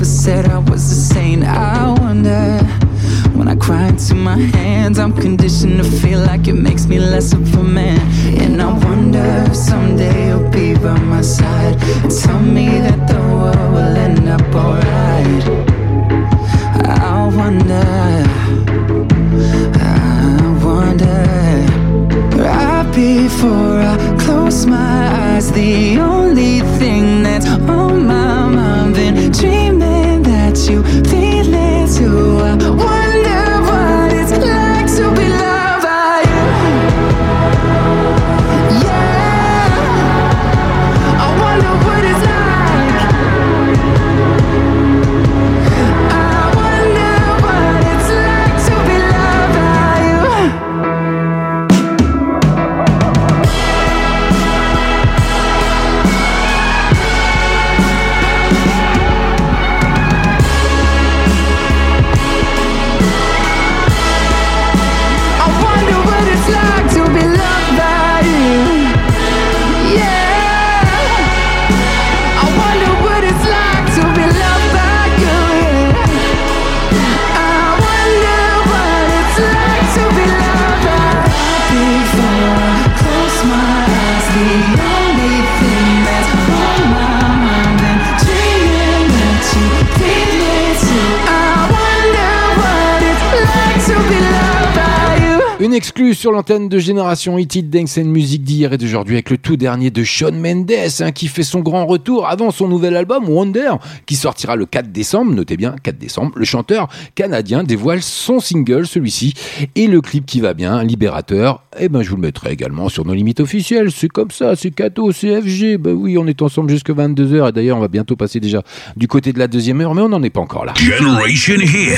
never said I was a saint. I wonder when I cry into my hands, I'm conditioned to feel like it makes me less of a man. And I wonder if someday you'll be by my side and tell me that the world will end up alright. I wonder. I wonder right before I close my eyes. The only thing that's on my dreaming that you feel it too. Une exclue sur l'antenne de Génération Hit It Dance and Music d'hier et d'aujourd'hui avec le tout dernier de Shawn Mendes hein, qui fait son grand retour avant son nouvel album Wonder qui sortira le 4 décembre. Notez bien 4 décembre. Le chanteur canadien dévoile son single, celui-ci, et le clip qui va bien, Libérateur. Et eh ben je vous le mettrai également sur nos limites officielles. C'est comme ça, c'est cadeau, c'est FG. Ben oui, on est ensemble jusque 22h et d'ailleurs on va bientôt passer déjà du côté de la deuxième heure, mais on n'en est pas encore là. Generation Hit.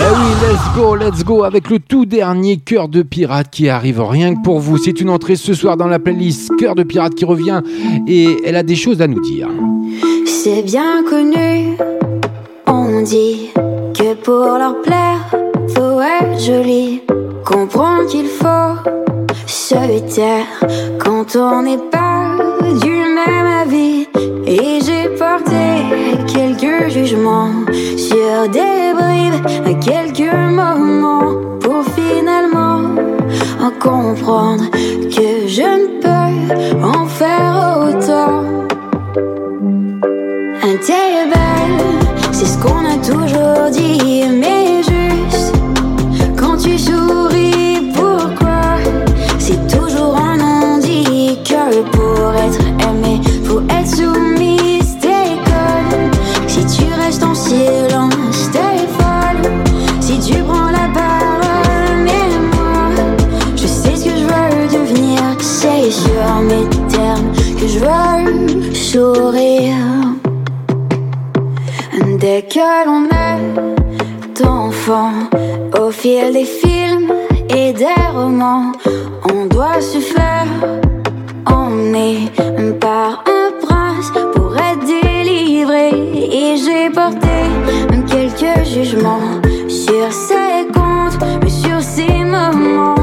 Eh oui, let's go, let's go avec le tout dernier Cœur de Pirate qui arrive rien que pour vous. C'est une entrée ce soir dans la playlist Cœur de Pirate qui revient et elle a des choses à nous dire. C'est bien connu, on dit que pour leur plaire, faut être joli. Comprends qu'il faut se taire quand on n'est pas du Et j'ai porté quelques jugements sur des bribes, quelques moments pour finalement en comprendre que je ne peux en faire autant. Un c'est ce qu'on a toujours dit, mais Dès que l'on est enfant, au fil des films et des romans, on doit se faire emmener par un prince pour être délivré. Et j'ai porté quelques jugements sur ses comptes, sur ces moments.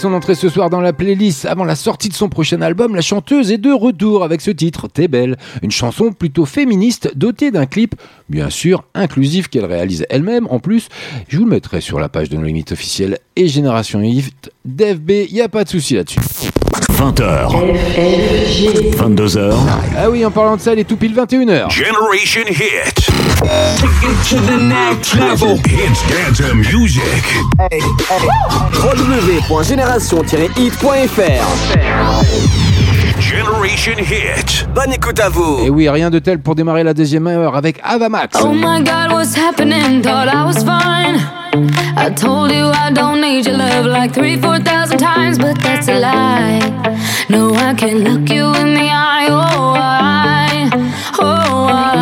Son entrée ce soir dans la playlist avant la sortie de son prochain album. La chanteuse est de retour avec ce titre, T'es belle. Une chanson plutôt féministe dotée d'un clip, bien sûr, inclusif qu'elle réalise elle-même. En plus, je vous le mettrai sur la page de nos limites officielles et Génération Hit d'FB. Il n'y a pas de souci là-dessus. 20h. 22h. Ah oui, en parlant de ça, il est tout pile 21h. Generation Hit. Take it to the next level. Hits dance and music. www.génération-hit.fr Generation Hit. Bonne écoute à vous. Et oui, rien de tel pour démarrer la deuxième heure avec Avamax. Oh my god, what's happening? Thought I was fine. I told you I don't need your love like three, four thousand times, but that's a lie. No, I can look you in the eye. Oh, I, oh, I.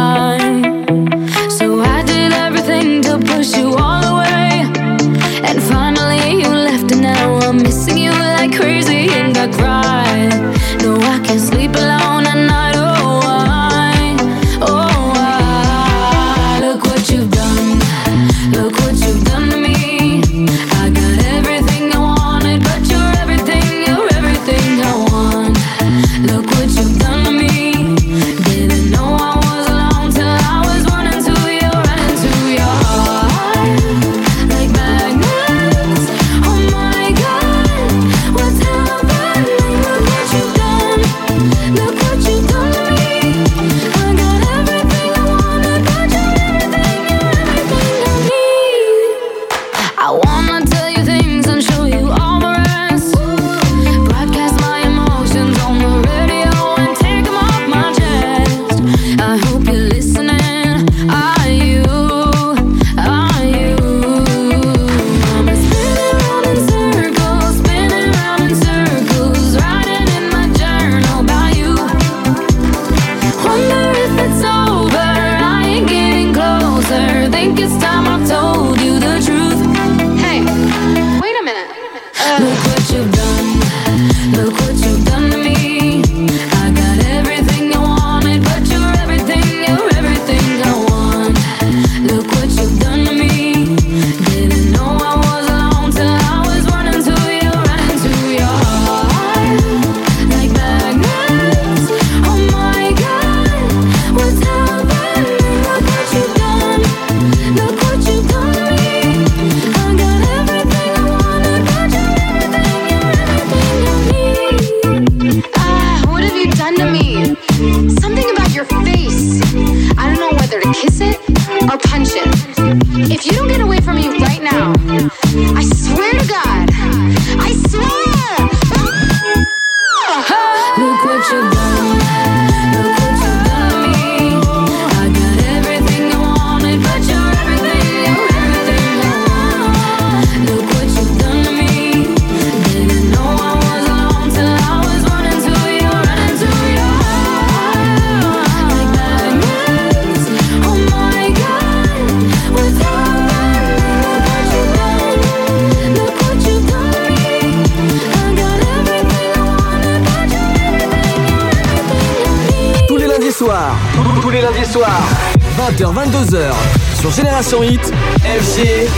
22h. Sur Génération Hit, FG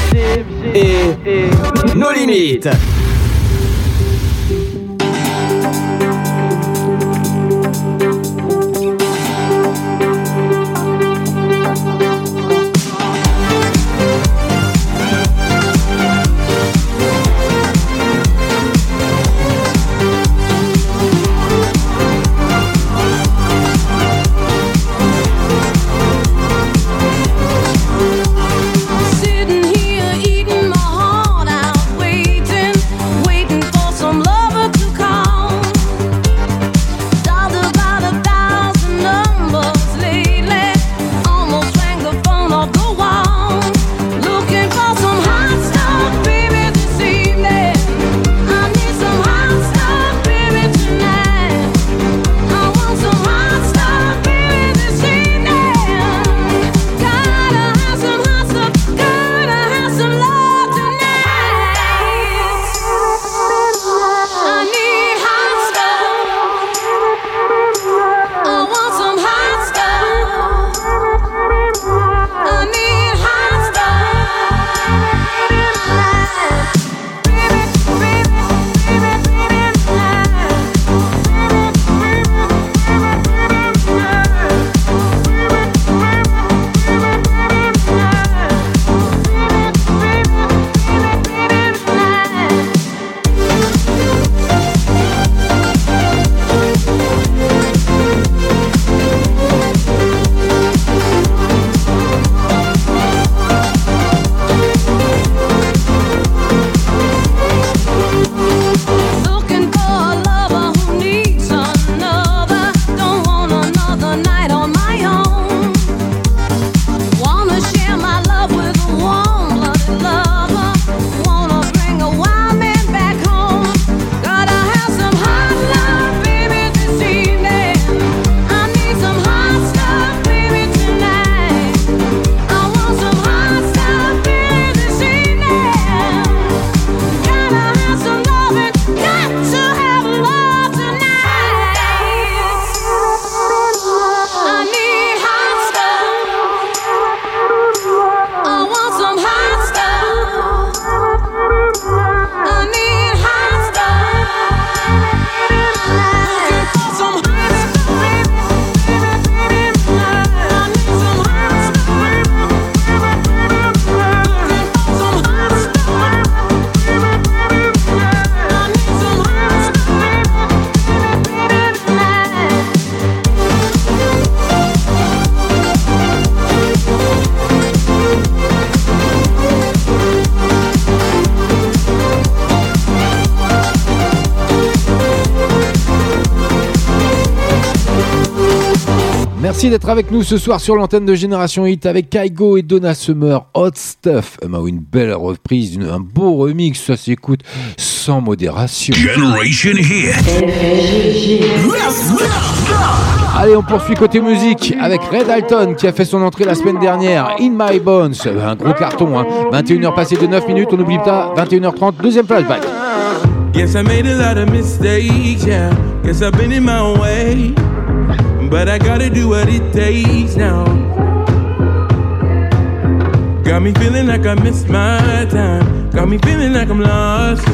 et nos limites. Merci d'être avec nous ce soir sur l'antenne de Génération Hit avec Kaigo et Donna Summer. Hot Stuff. Une belle reprise, une- un beau remix. Ça s'écoute sans modération. Generation Hit. Allez, on poursuit côté musique avec Red Alton qui a fait son entrée la semaine dernière. In My Bones. Un gros carton. Hein. 21h passé de 9 minutes. On n'oublie pas. 21h30. Deuxième flashback. Guess I made a lot of mistakes, yeah. Guess I've been in my way. But I gotta do what it takes now. Got me feeling like I missed my time. Got me feeling like I'm lost.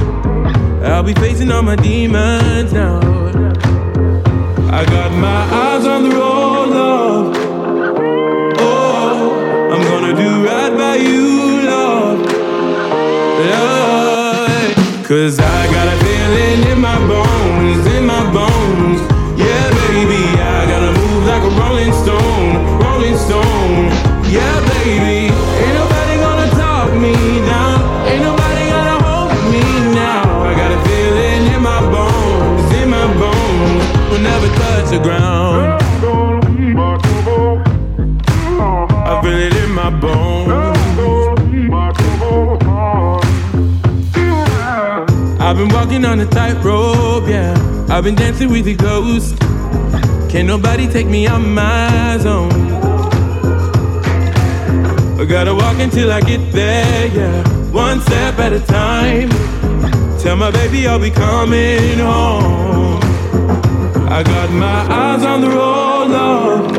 I'll be facing all my demons now. I got my eyes on the road, love. Oh, I'm gonna do right by you, love. Lord. Cause I got a feeling in my bones, the ground. I feel it in my bones. I've been walking on a tightrope, yeah. I've been dancing with the ghost. Can't nobody take me out my zone. I gotta walk until I get there, yeah. One step at a time. Tell my baby I'll be coming home. I got my eyes on the road, Lord.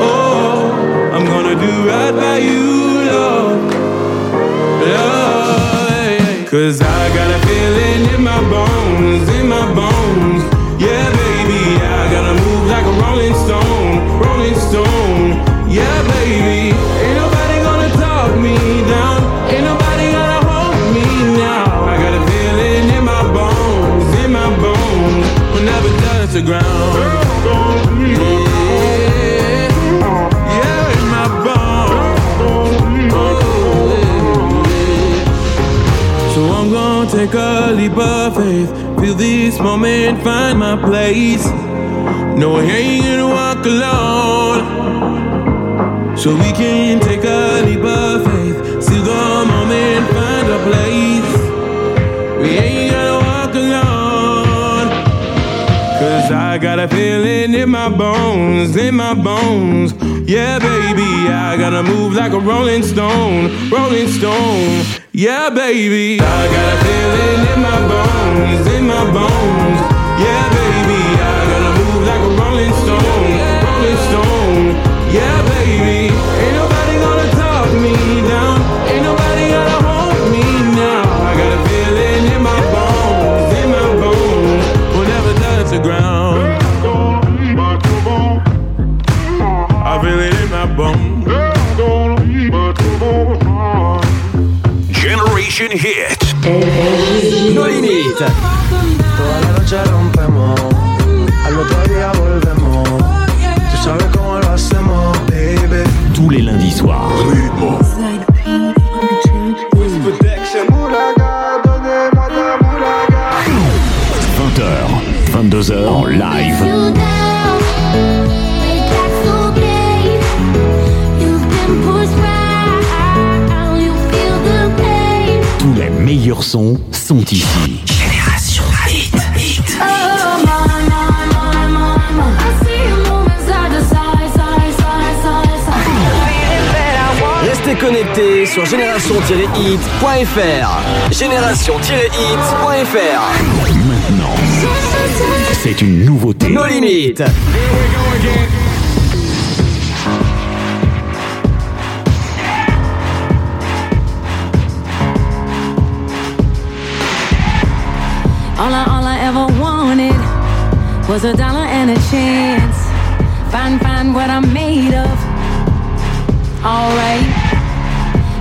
Oh, I'm gonna do right by you, Lord. Lord. Cause I got a feeling in my bones, in my bones. Yeah, baby, I gotta move like a rolling stone, rolling stone. Yeah, baby, ain't nobody gonna talk me down. Ain't nobody gonna hold me now. I got a feeling in my bones, in my bones. We'll never the ground. So I'm gonna take a leap of faith. Feel this moment, find my place. No, I ain't gonna walk alone. So we can take a leap of faith. See the moment, find a place. We ain't got a feeling in my bones, in my bones. Yeah, baby, I gotta move like a rolling stone, rolling stone. Yeah, baby, I got a feeling in my bones, in my bones. Yeah, baby, I gotta move like a rolling stone, rolling stone. Yeah, baby, ain't nobody gonna talk me down, ain't nobody gonna hold me now. I got a feeling in my bones, in my bones, will never touch the ground. No Limit. Toda la noche rompemos, al otro día volvemos. Tú sabes cómo lo hacemos, baby. Tous les lundis soirs. 20h, 22h en live. Meilleurs sons sont ici. Génération Hit. Hit. Restez connectés sur génération-hit.fr. Génération-hit.fr. Maintenant, c'est une nouveauté. No limites. Was a dollar and a chance. Find, find what I'm made of. Alright.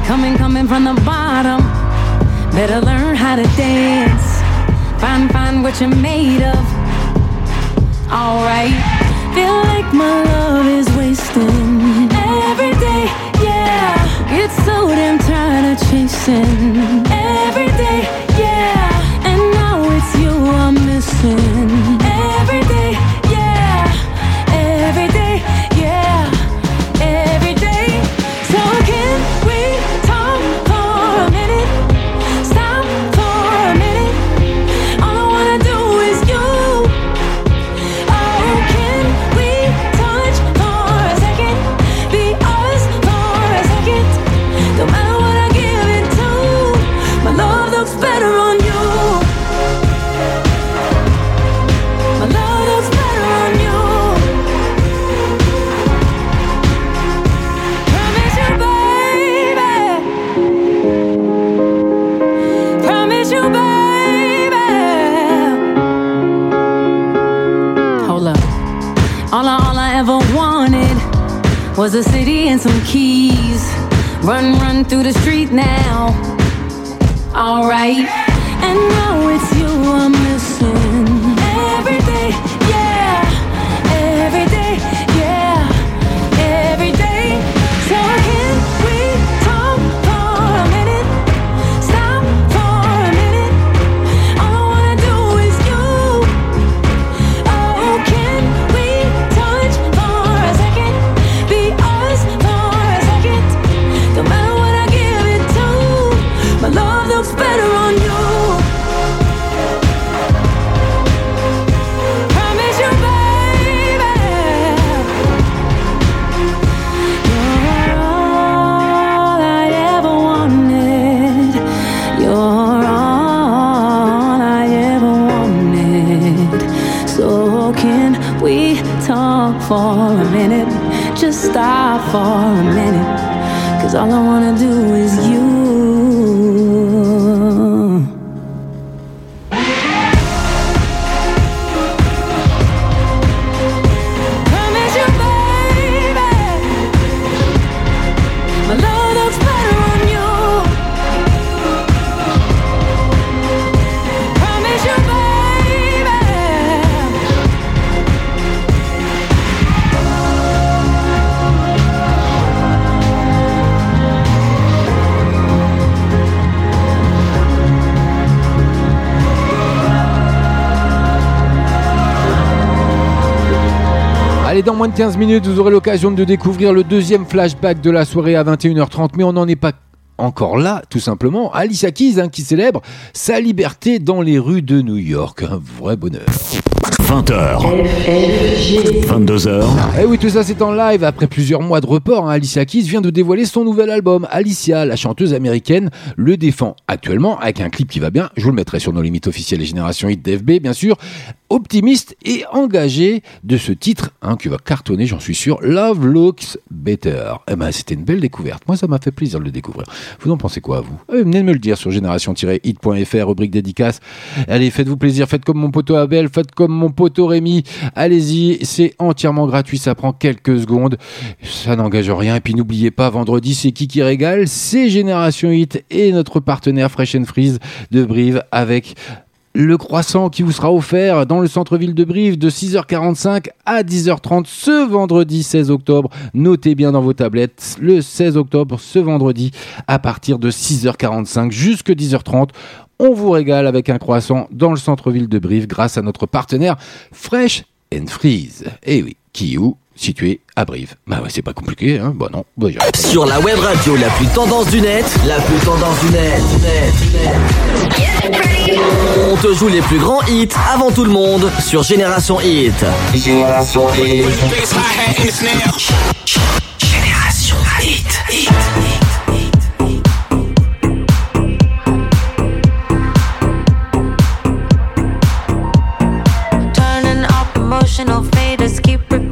Coming, coming from the bottom. Better learn how to dance. Find, find what you're made of. Alright. Feel like my love is wasting every day. Yeah. Get so damn tired of chasing every day. Allez, dans moins de 15 minutes, vous aurez l'occasion de découvrir le deuxième flashback de la soirée à 21h30, mais on n'en est pas encore là, tout simplement. Alicia Keys, hein, qui célèbre sa liberté dans les rues de New York. Un vrai bonheur. 20h. 22h. Eh oui, tout ça c'est en live. Après plusieurs mois de report, hein, Alicia Keys vient de dévoiler son nouvel album. Alicia, la chanteuse américaine, le défend actuellement avec un clip qui va bien. Je vous le mettrai sur nos limites officielles et Génération Hit d'FB, bien sûr. Optimiste et engagé de ce titre, hein, qui va cartonner, j'en suis sûr. Love Looks Better. Eh ben, c'était une belle découverte. Moi, ça m'a fait plaisir de le découvrir. Vous en pensez quoi, vous? Eh, Venez me le dire sur génération-hit.fr, rubrique dédicace. Allez, faites-vous plaisir, faites comme mon poteau Abel, faites comme mon poteau Rémi. Allez-y, c'est entièrement gratuit, ça prend quelques secondes. Ça n'engage rien. Et puis n'oubliez pas, vendredi, c'est qui qui régale? C'est Génération Hit et notre partenaire Fresh Freeze de Brive avec le croissant qui vous sera offert dans le centre-ville de Brive de 6h45 à 10h30 ce vendredi 16 octobre. Notez bien dans vos tablettes le 16 octobre ce vendredi à partir de 6h45 jusque 10h30. On vous régale avec un croissant dans le centre-ville de Brive grâce à notre partenaire Fresh and Freeze. Et oui, qui où Situé à Brive. Bah ouais, c'est pas compliqué, hein Bah non. Bah. Sur la web radio la plus tendance du net, la plus tendance du net. On te joue les plus grands hits avant tout le monde sur Génération Hit. Génération Hit. Génération Hit. Turning emotional faders, keep repeating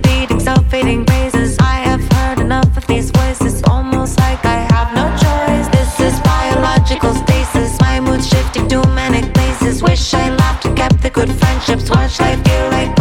friendships. Watch life feel like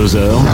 22h.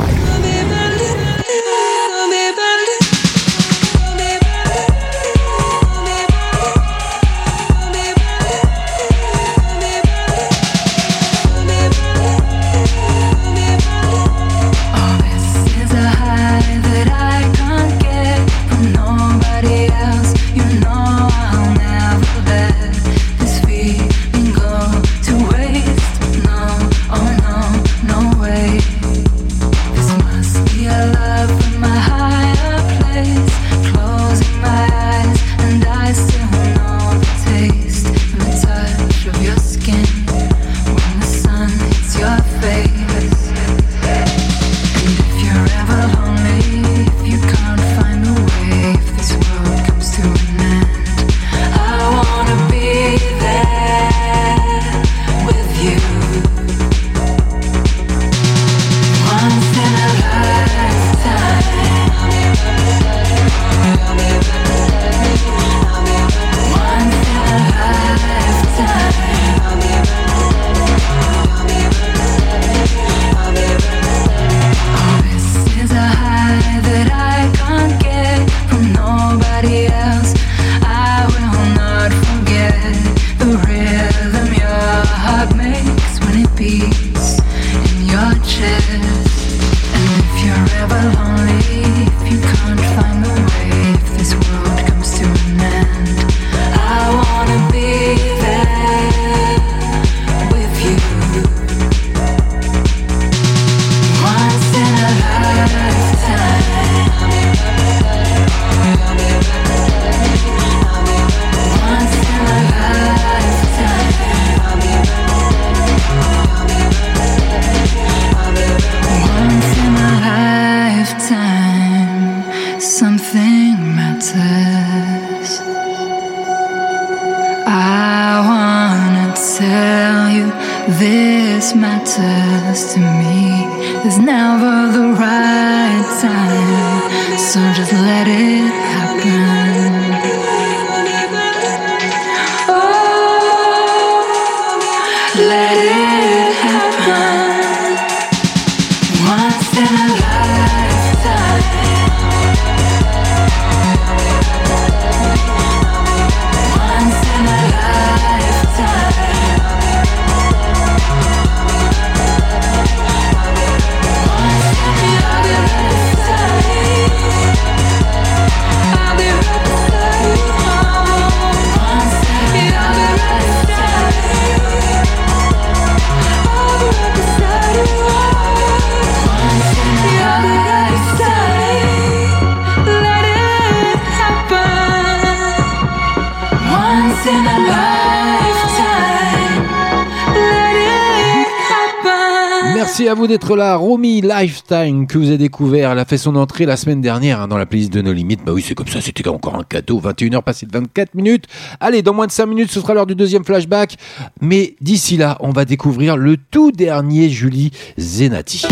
Merci à vous d'être là. Romy Lifetime, que vous avez découvert. Elle a fait son entrée la semaine dernière hein, dans la playlist de nos limites. Bah oui, c'est comme ça, c'était encore un cadeau. 21h passé de 24 minutes. Allez, dans moins de 5 minutes, ce sera l'heure du deuxième flashback. Mais d'ici là, on va découvrir le tout dernier Julie Zenati.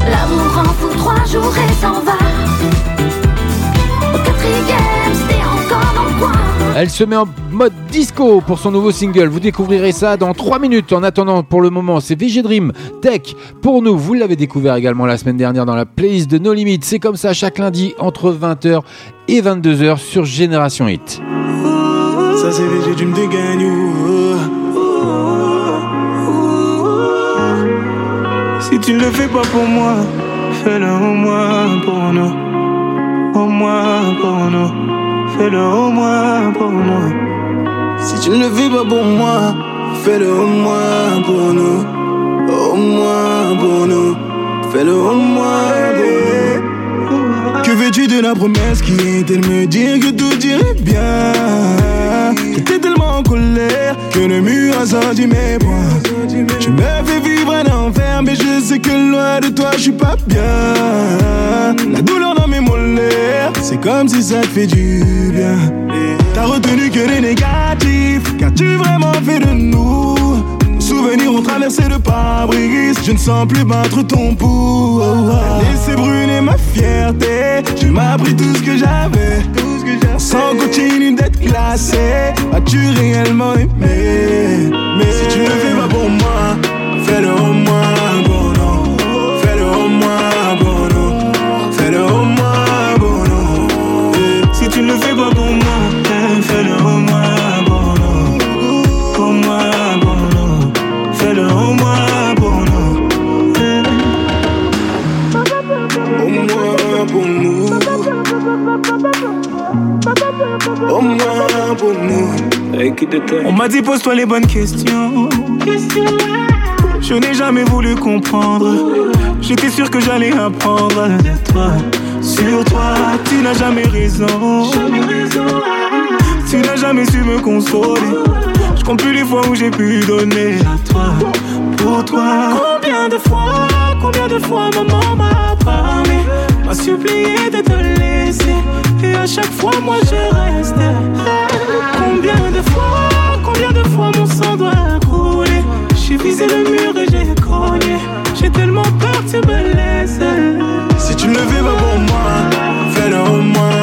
L'amour en fout trois jours et s'en va. Au quatrième, Elle se met en mode disco pour son nouveau single. Vous découvrirez ça dans 3 minutes. En attendant, pour le moment, c'est VG Dream Tech pour nous. Vous l'avez découvert également la semaine dernière dans la playlist de No Limits. C'est comme ça chaque lundi entre 20h et 22h sur Génération Hit. Ça c'est VG, me dégagnes. Si tu ne le fais pas pour moi, fais-le au moins pour nous. Au moins pour nous. Fais-le au moins pour nous. Si tu ne le fais pas pour moi, fais-le au moins pour nous. Au moins pour nous. Fais-le au moins pour veux-tu de la promesse qui était de me dire que tout irait bien. J'étais tellement en colère que le mur a sorti mes poings Tu me fais vivre un enfer mais je sais que loin de toi je suis pas bien. La douleur dans mes molaires c'est comme si ça te fait du bien. T'as retenu que les négatifs Qu'as-tu vraiment fait de nous souvenirs ont traversé le pare-brise. Je ne sens plus battre ton pouls laissé brûler ma fierté. Tu m'as pris tout ce que j'avais. Sans continue d'être classé As-tu réellement aimé? Mais si tu ne fais pas pour moi Fais-le au moins Au moins pour nous. On m'a dit pose-toi les bonnes questions. Je n'ai jamais voulu comprendre. J'étais sûr que j'allais apprendre toi. Sur toi, tu n'as jamais raison. Tu n'as jamais su me consoler. Je compte plus les fois où j'ai pu donner à toi. Pour toi. Combien de fois, combien de fois maman m'a parlé, m'a supplié de te laisser. Et à chaque fois, moi je restais. Combien de fois, combien de fois mon sang doit couler? J'ai visé le mur et j'ai cogné. J'ai tellement peur que tu me laisses. Si tu ne le fais pas pour moi, fais-le au moins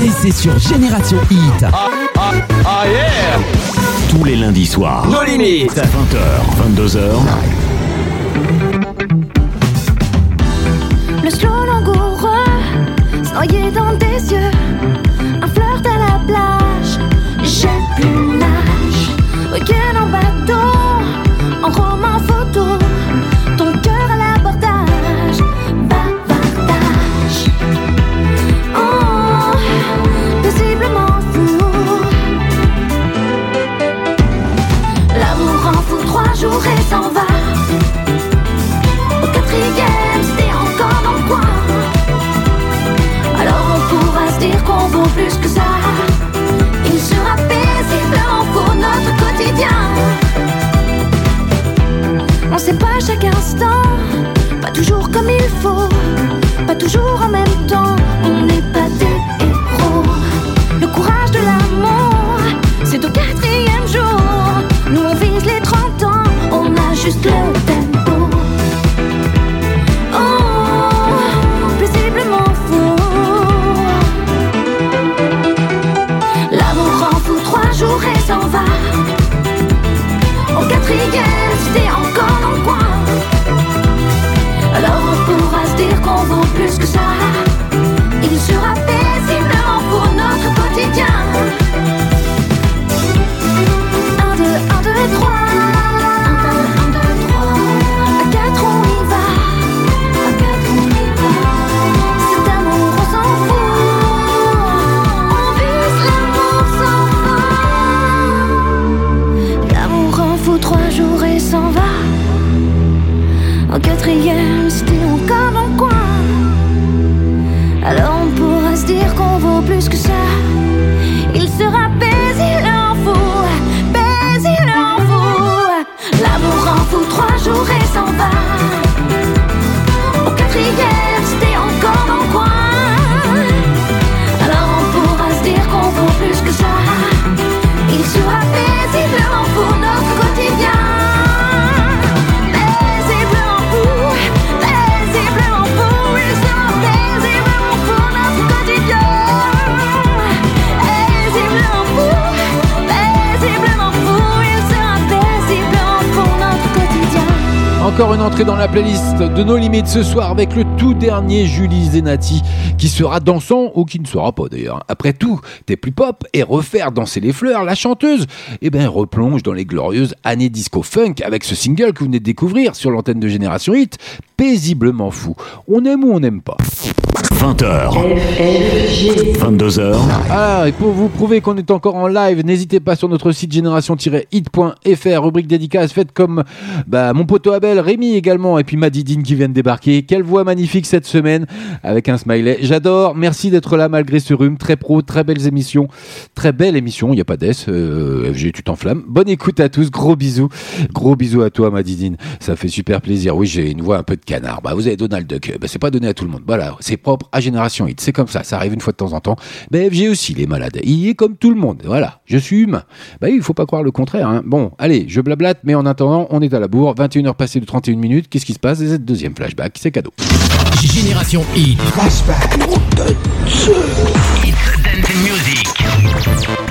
Et c'est sur Génération Hit. Ah yeah! Tous les lundis soirs. Nos limites. 20h, 22h. Le slow langoureux, se noyer dans tes yeux. Un flirt à la plage, j'ai plus l'âge. Week-end en Sait pas chaque instant, pas toujours comme il faut, pas toujours en même temps. On n'est pas des héros. Le courage de l'amour, c'est au quatrième jour. Nous on vise les 30 ans, on a juste le tempo. Oh, paisiblement fou. L'amour en fout trois jours et s'en va. Au quatrième, Il sera paisiblement Encore une entrée dans la playlist de nos limites ce soir avec le tout dernier Julie Zenati qui sera dansant ou qui ne sera pas d'ailleurs. Après tout, t'es plus pop et refaire danser les fleurs, la chanteuse, eh ben replonge dans les glorieuses années disco funk avec ce single que vous venez de découvrir sur l'antenne de Génération Hit. Paisiblement fou. On aime ou on n'aime pas 20h. 22h. Ah, et pour vous prouver qu'on est encore en live, n'hésitez pas sur notre site génération-hit.fr, rubrique dédicace, faites comme bah, mon poteau Abel, Rémi également, et puis Madidine qui vient de débarquer. Quelle voix magnifique cette semaine, avec un smiley. J'adore, merci d'être là malgré ce rhume, très pro, très belles émissions, très belle émission, il n'y a pas d'S, euh, FG, tu t'enflammes. Bonne écoute à tous, gros bisous, gros bisous à toi Madidine, ça fait super plaisir. Oui, j'ai une voix un peu de canard, bah, vous avez Donald Duck, bah, c'est pas donné à tout le monde, voilà, c'est propre à Génération Hit. C'est comme ça, ça arrive une fois de temps en temps. Mais FG aussi, les malades. Il est comme tout le monde. Voilà, je suis humain. Bah, il faut pas croire le contraire. hein. Bon, allez, je blablate, mais en attendant, on est à la bourre. 21h passées de 31 minutes. Qu'est-ce qui se passe? C'est deuxième flashback, c'est cadeau. Génération Hit. Flashback. Hit Dance Music.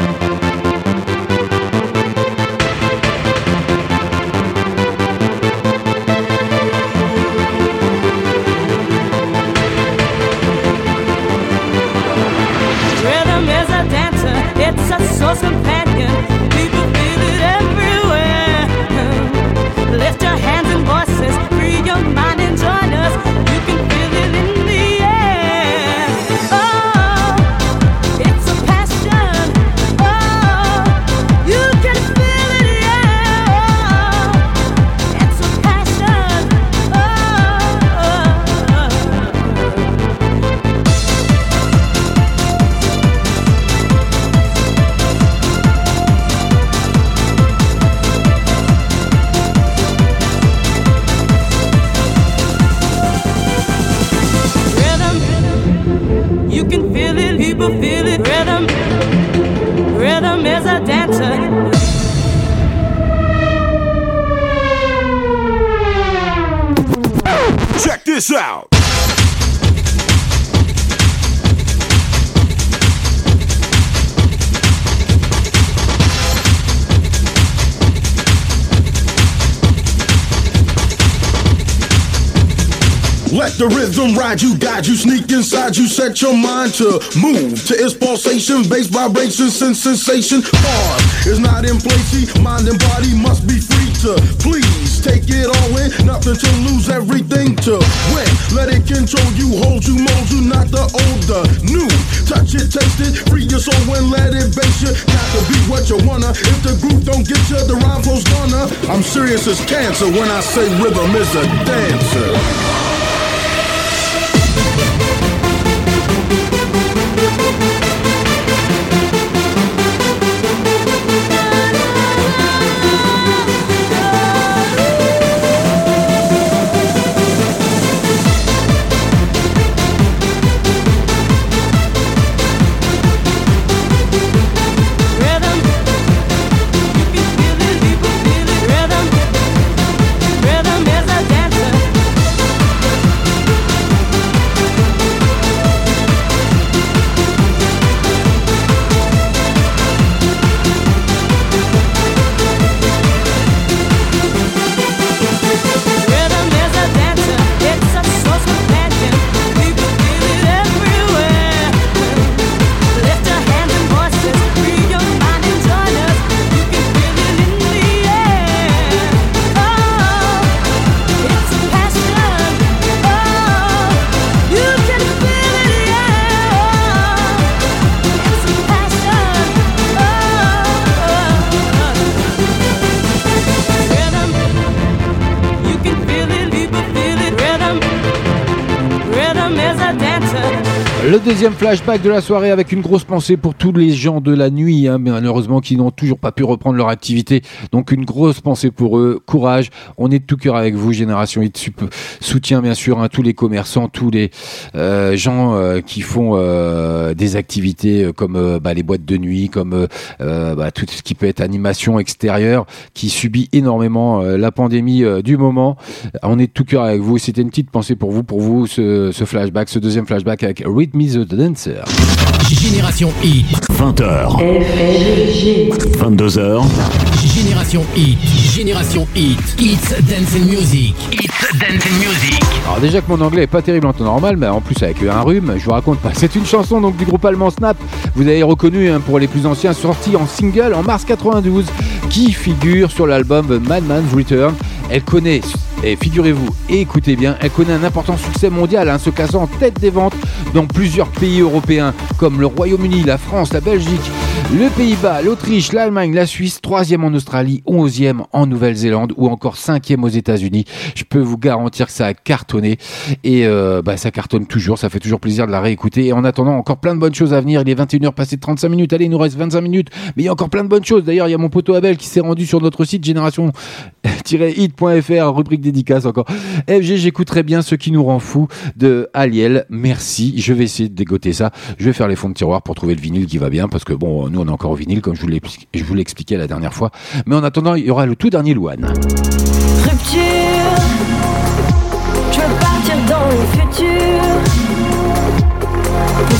You, guide you, sneak inside you, set your mind to move to its pulsation, bass vibration, sense sensation. Pause is not in place, mind and body must be free to please take it all in, nothing to lose, everything to win. Let it control you, hold you, mold you, not the old, the new. Touch it, taste it, free your soul and let it base you. Got to be what you wanna. If the groove don't get you, the rhyme flow's gonna. I'm serious as cancer when I say rhythm is a dancer. Deuxième flashback de la soirée avec une grosse pensée pour tous les gens de la nuit, hein, mais malheureusement qui n'ont toujours pas pu reprendre leur activité. Donc une grosse pensée pour eux. Courage. On est de tout cœur avec vous, Génération Hit. Sup- Soutien bien sûr à tous les commerçants, tous les euh, gens euh, qui font euh, des activités comme bah, les boîtes de nuit, comme bah, tout ce qui peut être animation extérieure, qui subit énormément la pandémie du moment. On est de tout cœur avec vous. C'était une petite pensée pour vous, pour vous, ce, flashback, ce deuxième flashback avec Rhythm Dancer. Génération Hit. 20h. 22h. Génération Hit. Génération Hit. It's Dance and Music. It's Dance and Music. Alors déjà que mon anglais est pas terrible en temps normal, mais en plus avec un rhume, je vous raconte pas. *laughs* C'est une chanson donc du groupe allemand Snap. Vous avez reconnu hein, pour les plus anciens, sorti en single en mars 92, qui figure sur l'album Madman's Return. Elle connaît Et figurez-vous, écoutez bien, elle connaît un important succès mondial, hein, se cassant en tête des ventes dans plusieurs pays européens, comme le Royaume-Uni, la France, la Belgique, le Pays-Bas, l'Autriche, l'Allemagne, la Suisse, troisième en Australie, onzième en Nouvelle-Zélande ou encore cinquième aux États-Unis. Je peux vous garantir que ça a cartonné et euh, bah, ça cartonne toujours. Ça fait toujours plaisir de la réécouter. Et en attendant, encore plein de bonnes choses à venir. Il est 21h passé de 35 minutes. Allez, il nous reste 25 minutes, mais il y a encore plein de bonnes choses. D'ailleurs, il y a mon poteau Abel qui s'est rendu sur notre site génération-hit.fr, rubrique dédicace encore. FG, j'écouterai bien ce qui nous rend fou de Aliel. Merci. Je vais essayer de dégoter ça. Je vais faire les fonds de tiroir pour trouver le vinyle qui va bien parce que bon, nous on est encore au vinyle comme je vous l'ai expliqué la dernière fois. Mais en attendant, il y aura le tout dernier Louane.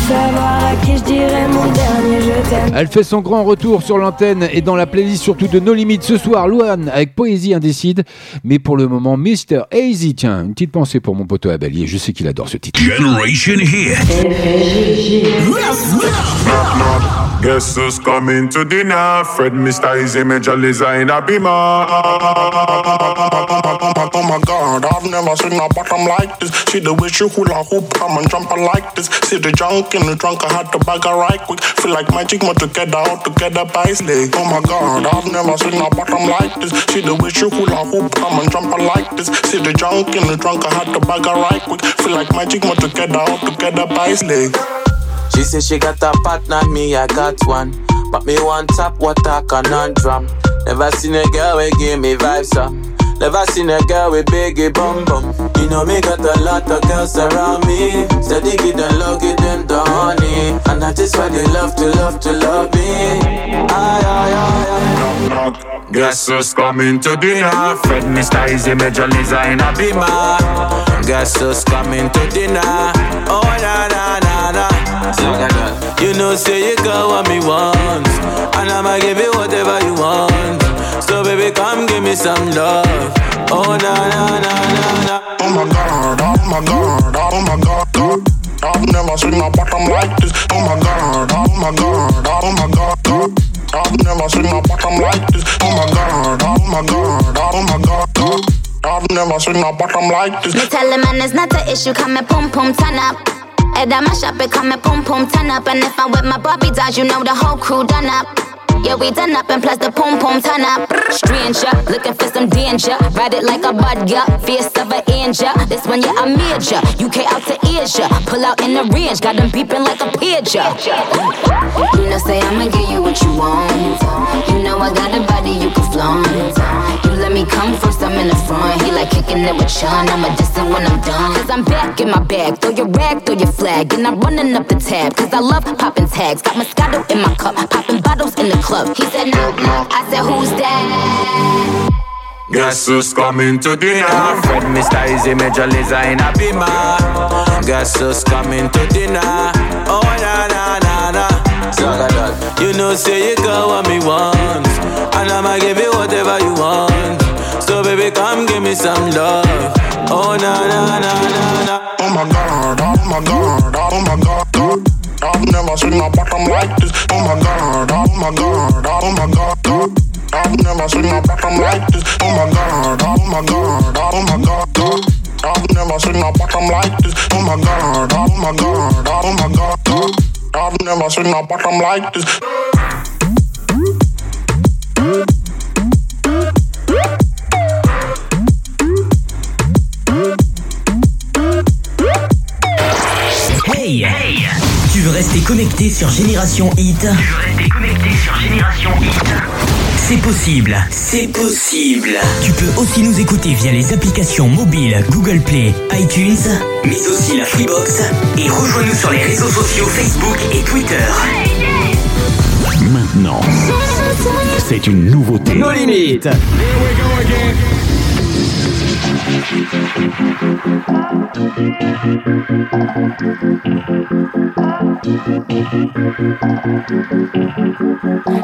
Savoir à qui je dirais mon dernier je t'aime. Elle fait son grand retour sur l'antenne et dans la playlist surtout de No Limites ce soir, Louane avec Poésie Indécide. Mais pour le moment, Mr. Easy, tiens, une petite pensée pour mon poteau Abelier, je sais qu'il adore ce titre. Generation Hit. Guess who's coming to dinner? Fred Mr. Easy Major a beamer. Oh my god, I've never seen a bottom like this. See the way she hula hoop, come and jump like this. See the junk in the trunk, I had to bag her right quick. Feel like magic, more together, all together by slay. Oh my god, I've never seen a bottom like this. See the way she hula hoop, come and jump like this. See the junk in the trunk, I had to bag her right quick. Feel like magic, more together, all together by slay. She say she got a partner, me I got one. But me one top water conundrum. Never seen a girl we give me vibes up. Never seen a girl with biggie bum bum. You know me got a lot of girls around me. Steady give them love, give them the honey. And that is why they love to love to love me. Aye, aye, aye, aye. Guess who's coming to dinner? Fred Mr. Easy Major Liza in a. Guess who's coming to dinner? Oh na na na. You know say you got what me want, and I'ma give you whatever you want. So baby, come give me some love. Oh na na na na na. Oh my god, oh my god, oh my god. god. I've never seen a bottom like this. Oh my god, oh my god, oh my god. god. I've never seen a bottom like this. Oh my god, oh my god, oh my god. god. I've never seen a bottom like this. Me tell the man it's not an issue, come and pum pum turn up. And I mash up it, come and boom, pum turn up. And if I'm with my Barbie dolls, you know the whole crew done up. Yeah, we done up and plus the pum pum turn up. Stranger, looking for some danger. Ride it like a bud, yeah. Fierce of an angel. This one, yeah, I'm major. UK out to Asia. Pull out in the range, got them beeping like a pager. You know, say I'ma give you what you want. You know I got a body you can flaunt. You let me come first, I'm in the front. He like kicking it with Sean. I'm a distant when I'm done. Cause I'm back in my bag. Throw your rag, throw your flag. And I'm running up the tab. Cause I love popping tags. Got Moscato in my cup. Popping bottles in the club. He said, no, no. I said, who's that? Guess who's coming to dinner? Fred Mr. Easy Major Liza in a beamer. Guess who's coming to dinner? Oh na na na na. You know say you got what me want, and I'ma give you whatever you want. So baby, come give me some love. Oh na na na na na. Oh my god, oh my god, oh my god. I've never seen a bottom like this. Oh my god, oh my god, oh my god. I've never seen a bottom like this. Oh my god, oh my god, oh my god. I've never seen a bottom like this. Oh my god, oh my god, oh my god. I've never seen a bottom like this. Hey, Tu veux rester connecté sur Génération Hit Tu veux rester connecté sur Génération Hit C'est possible, c'est possible. Tu peux aussi nous écouter via les applications mobiles Google Play, iTunes, mais aussi la Freebox. Et rejoins-nous sur les réseaux sociaux Facebook et Twitter. Maintenant, c'est une nouveauté. Nos limites.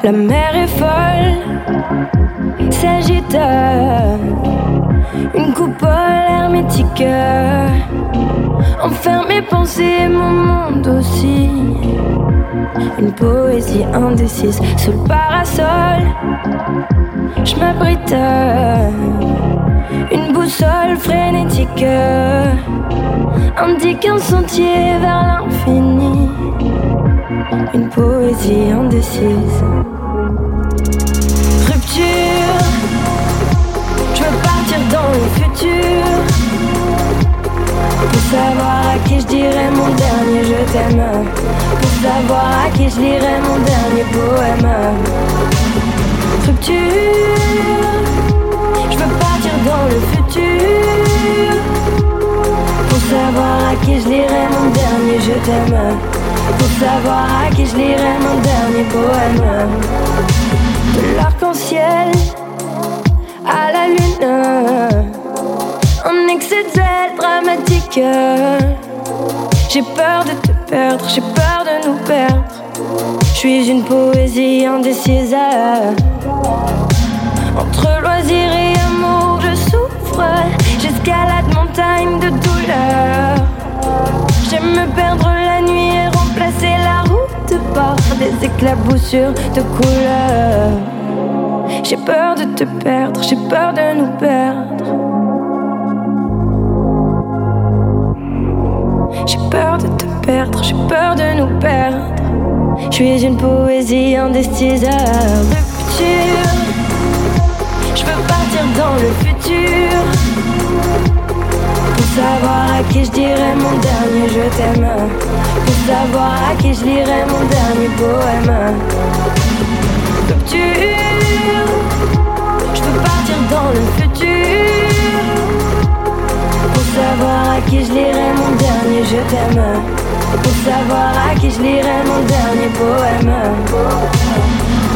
La mer est folle, s'agite. Une coupole hermétique enferme mes pensées, mon monde aussi. Une poésie indécise sous le parasol. Je m'abrite Une boussole frénétique indique un sentier vers l'infini. Une poésie indécise. Rupture, dans le futur. Pour savoir à qui je dirais mon dernier je t'aime. Pour savoir à qui je lirai mon dernier poème. Rupture, je veux partir dans le futur. Pour savoir à qui je lirai mon dernier je t'aime. Pour savoir à qui je lirai mon dernier poème. De l'arc-en-ciel à la lune. Un excès de dramatique. J'ai peur de te perdre, j'ai peur de nous perdre. Je suis une poésie indécise. Entre loisirs et amour, je souffre. J'escalade montagne de douleur. J'aime me perdre la nuit et remplacer la route par des éclaboussures de couleurs. J'ai peur de te perdre, j'ai peur de nous perdre. J'ai peur de te perdre, j'ai peur de nous perdre. Je suis une poésie indécise rupture. Je veux partir dans le futur. Pour savoir à qui je dirais mon dernier je t'aime. Pour savoir à qui je lirai mon dernier poème. Dans le futur. Pour savoir à qui je lirai mon dernier je t'aime. Pour savoir à qui je lirai mon dernier poème.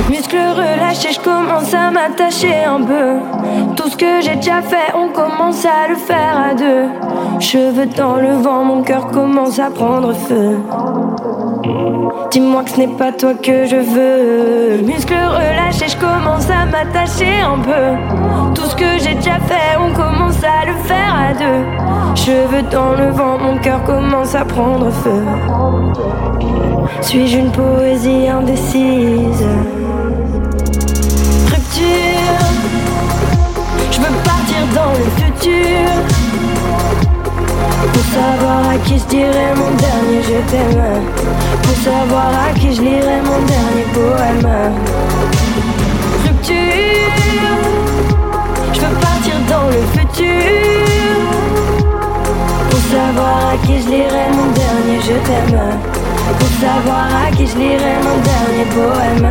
Muscles relâchés, je commence à m'attacher un peu. Tout ce que j'ai déjà fait, on commence à le faire à deux. Cheveux dans le vent, mon cœur commence à prendre feu. Dis-moi que ce n'est pas toi que je veux. Muscles relâchés, je commence à m'attacher un peu. Tout ce que j'ai déjà fait, on commence à le faire à deux. Cheveux dans le vent, mon cœur commence à prendre feu. Suis-je une poésie indécise? Dans le futur. Pour savoir à qui je dirais mon dernier je t'aime. Pour savoir à qui je lirai mon dernier poème. Rupture, je veux partir dans le futur. Pour savoir à qui je lirai mon dernier je t'aime. Pour savoir à qui je lirai mon dernier poème.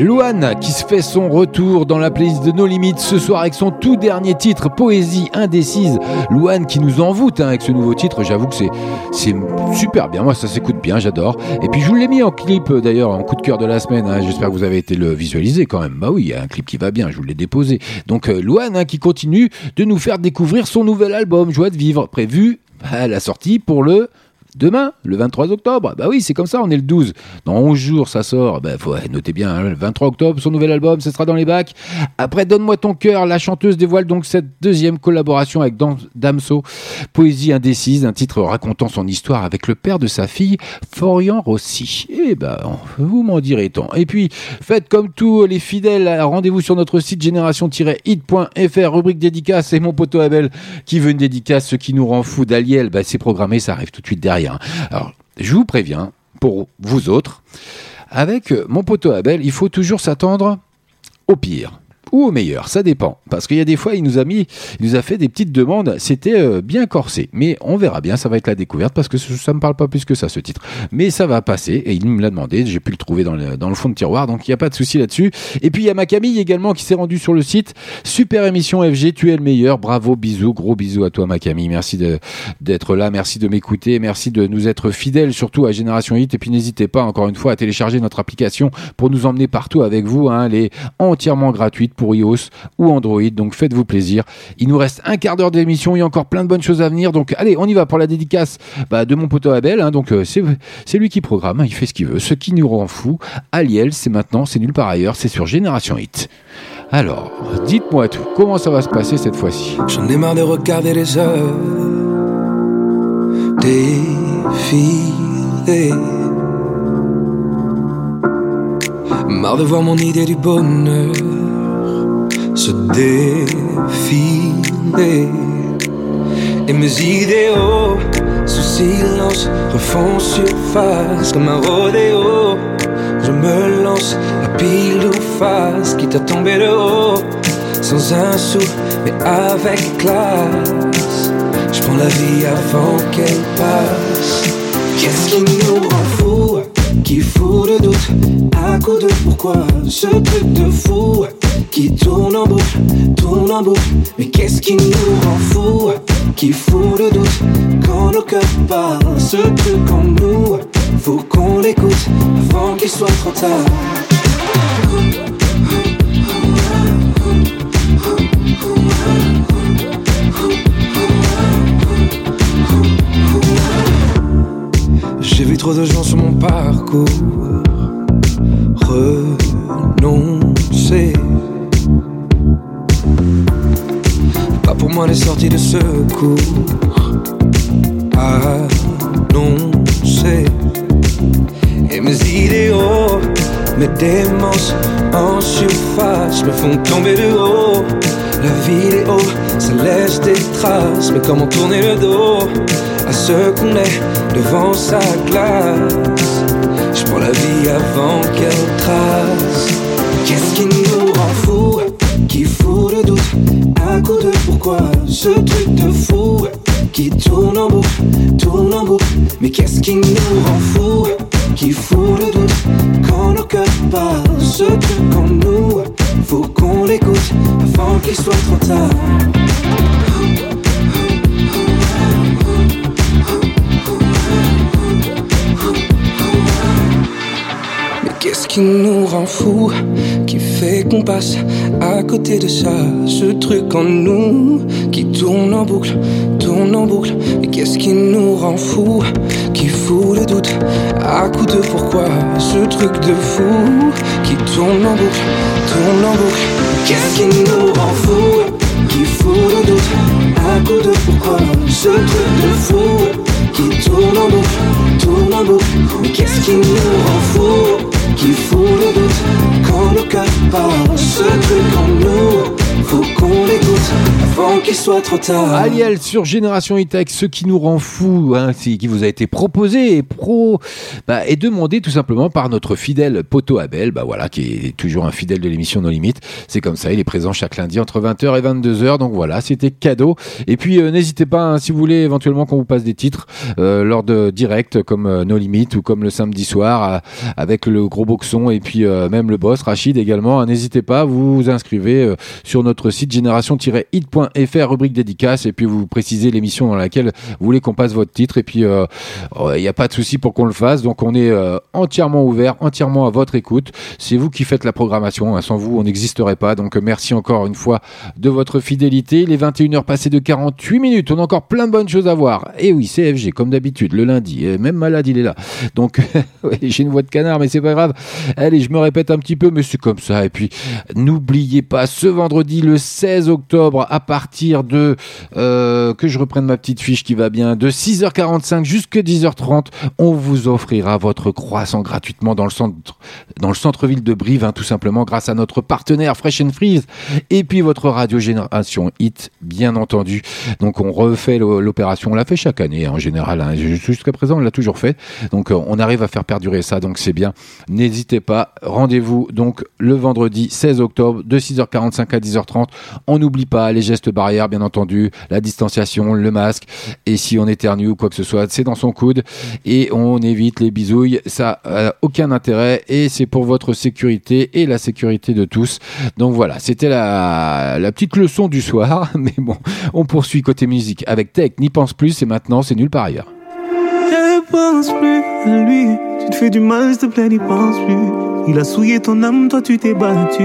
Luan qui se fait son retour dans la playlist de nos limites ce soir avec son tout dernier titre, Poésie indécise. Luan qui nous envoûte hein, avec ce nouveau titre, j'avoue que c'est, super bien, moi ça s'écoute bien, j'adore. Et puis je vous l'ai mis en clip euh, d'ailleurs, en coup de cœur de la semaine, hein. j'espère que vous avez été le visualiser quand même. Bah oui, il y a un clip qui va bien, je vous l'ai déposé. Donc euh, hein, qui continue de nous faire découvrir son nouvel album, Joie de vivre, prévu à la sortie pour le Demain, le 23 octobre, bah oui, c'est comme ça, on est le 12. Dans 11 jours, ça sort. Bah, faut noter bien, hein, le 23 octobre, son nouvel album, ce sera dans les bacs. Après, Donne-moi ton cœur, la chanteuse dévoile donc cette deuxième collaboration avec Damso. Poésie indécise, un titre racontant son histoire avec le père de sa fille, Florian Rossi. Eh ben, vous m'en direz tant. Et puis, faites comme tous les fidèles, rendez-vous sur notre site génération-hit.fr, rubrique dédicace, c'est mon poteau Abel qui veut une dédicace, ce qui nous rend fou d'Aliel, bah, c'est programmé, ça arrive tout de suite derrière. Alors, je vous préviens, pour vous autres, avec mon poteau Abel, il faut toujours s'attendre au pire. Ou au meilleur, ça dépend. Parce qu'il y a des fois, il nous a mis, il nous a fait des petites demandes. C'était euh, bien corsé, mais on verra bien. Ça va être la découverte parce que ça me parle pas plus que ça ce titre. Mais ça va passer et il me l'a demandé. J'ai pu le trouver dans le, dans le fond de tiroir, donc il n'y a pas de souci là-dessus. Et puis il y a ma Camille également qui s'est rendue sur le site. Super émission FG, tu es le meilleur. Bravo, bisous, gros bisous à toi ma Camille. Merci d'être là, merci de m'écouter, merci de nous être fidèles surtout à Génération Hit. Et puis n'hésitez pas encore une fois à télécharger notre application pour nous emmener partout avec vous. Hein. Elle est entièrement gratuite pour iOS ou Android, donc faites-vous plaisir. Il nous reste un quart d'heure d'émission, il y a encore plein de bonnes choses à venir. Donc allez, on y va pour la dédicace bah, de mon poteau Abel. hein. donc euh, c'est lui qui programme, hein. il fait ce qu'il veut. Ce qui nous rend fou, Aliel, c'est maintenant, c'est nulle part ailleurs, c'est sur Génération Hit. Alors, dites-moi tout, comment ça va se passer cette fois-ci? J'en ai marre de regarder les heures. Marre de voir mon idée du bonheur se défiler. Et mes idéaux, sous silence, refont surface comme un rodéo. Je me lance à pile ou face, quitte à tomber de haut, sans un sou, mais avec classe. Je prends la vie avant qu'elle passe. Qu'est-ce qui nous rend Qui fout le doute. À coup de pourquoi Ce truc de fou Qui tourne en boucle, tourne en boucle. Mais qu'est-ce qui nous rend fous Qui fout le doute? Quand nos cœurs parlent Ce truc en nous Faut qu'on l'écoute Avant qu'il soit trop tard J'ai vu trop de gens sur mon parcours renoncer. Pas pour moi les sorties de secours annoncées. Et mes idéaux, mes démences en surface me font tomber de haut. La vidéo, ça laisse des traces, mais comment tourner le dos? Ce qu'on est devant sa glace. Je prends la vie avant qu'elle trace. Qu'est-ce qui nous rend fous? Qui fout le doute? À coup de pourquoi? Ce truc de fou Qui tourne en boucle, tourne en boucle Mais qu'est-ce qui nous rend fous? Qui fout le doute? Quand nos cœurs parlent Ce truc en nous Faut qu'on l'écoute Avant qu'il soit trop tard qu'est-ce qui nous rend fous Qui fait qu'on passe à côté de ça? Ce truc en nous Qui tourne en boucle, tourne en boucle. Mais qu'est-ce qui nous rend fous Qui fout le doute À coup de pourquoi? Ce truc de fou Qui tourne en boucle, tourne en boucle. Qu'est-ce qui nous rend fous Qui fout le doute À coup de pourquoi? Ce truc de fou tourne en boucle, tourne en qu'est-ce qui nous rend Qui fout le doute Quand le cœur parle Ce truc en nous Faut qu'on l'écoute Avant qu'il soit trop tard Aliel sur Génération E-Tech, ce qui nous rend fou, hein, qui vous a été proposé et pro bah, demandé tout simplement par notre fidèle Poto Abel, bah voilà, qui est toujours un fidèle de l'émission No Limites. C'est comme ça, il est présent chaque lundi entre 20h et 22h, donc voilà, c'était cadeau. Et puis euh, n'hésitez pas, hein, si vous voulez éventuellement qu'on vous passe des titres euh, lors de direct comme euh, No Limites ou comme le samedi soir euh, avec le gros boxon et puis même le boss Rachid également, hein, n'hésitez pas, vous vous inscrivez sur notre site génération-hit.fr rubrique dédicace et puis vous précisez l'émission dans laquelle vous voulez qu'on passe votre titre et puis euh, il n'y a pas de souci pour qu'on le fasse donc on est euh, entièrement ouvert entièrement à votre écoute. C'est vous qui faites la programmation hein. sans vous on n'existerait pas donc euh, merci encore une fois de votre fidélité. Il est 21h passé de 48 minutes on a encore plein de bonnes choses à voir. Et oui CFG comme d'habitude le lundi même malade il est là. Donc *laughs* j'ai une voix de canard mais c'est pas grave. Allez je me répète un petit peu mais c'est comme ça et puis n'oubliez pas ce vendredi le 16 octobre à partir de euh, que je reprenne ma petite fiche qui va bien de 6h45 jusqu'à 10h30 on vous offrira votre croissant gratuitement dans le centre dans le centre-ville de Brive hein, tout simplement grâce à notre partenaire Fresh and Freeze et puis votre radio génération hit bien entendu. Donc on refait l'o- l'opération. On l'a fait chaque année hein, en général hein. jusqu'à présent on l'a toujours fait. Donc euh, on arrive à faire perdurer ça donc c'est bien. N'hésitez pas. Rendez-vous donc le vendredi 16 octobre de 6h45 à 10h30 on n'oublie pas les gestes barrières bien entendu la distanciation le masque et si on éternue ou quoi que ce soit c'est dans son coude et on évite les bisouilles ça a aucun intérêt et c'est pour votre sécurité et la sécurité de tous donc voilà c'était la, petite leçon du soir *laughs* mais bon on poursuit côté musique avec Tech n'y pense plus et maintenant c'est nulle part ailleurs n'y pense plus. Il a souillé ton âme, toi tu t'es battu.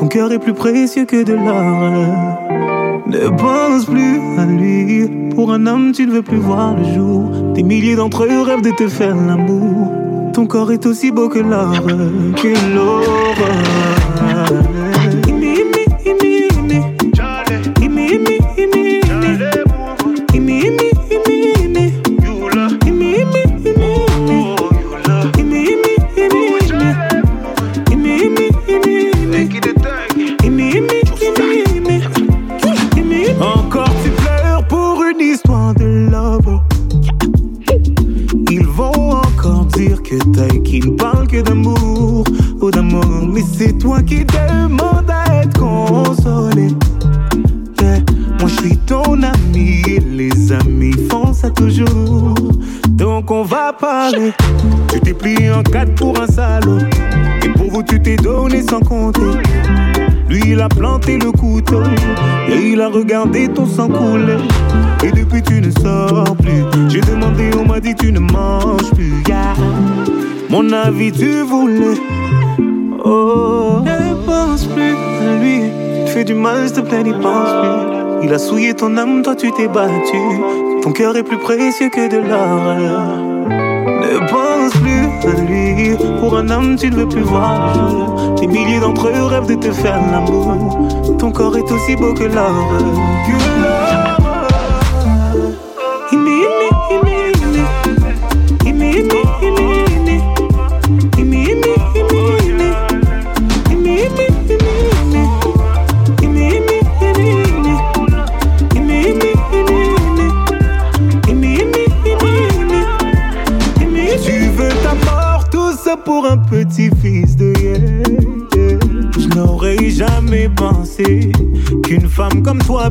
Ton cœur est plus précieux que de l'or. Ne pense plus à lui. Pour un homme, tu ne veux plus voir le jour. Des milliers d'entre eux rêvent de te faire l'amour. Ton corps est aussi beau que l'or, que l'aurore. Plus. Il a souillé ton âme, toi tu t'es battu. Ton cœur est plus précieux que de l'or. Ne pense plus à lui. Pour un homme, tu ne veux plus voir. Des milliers d'entre eux rêvent de te faire l'amour. Ton corps est aussi beau que. Que l'or.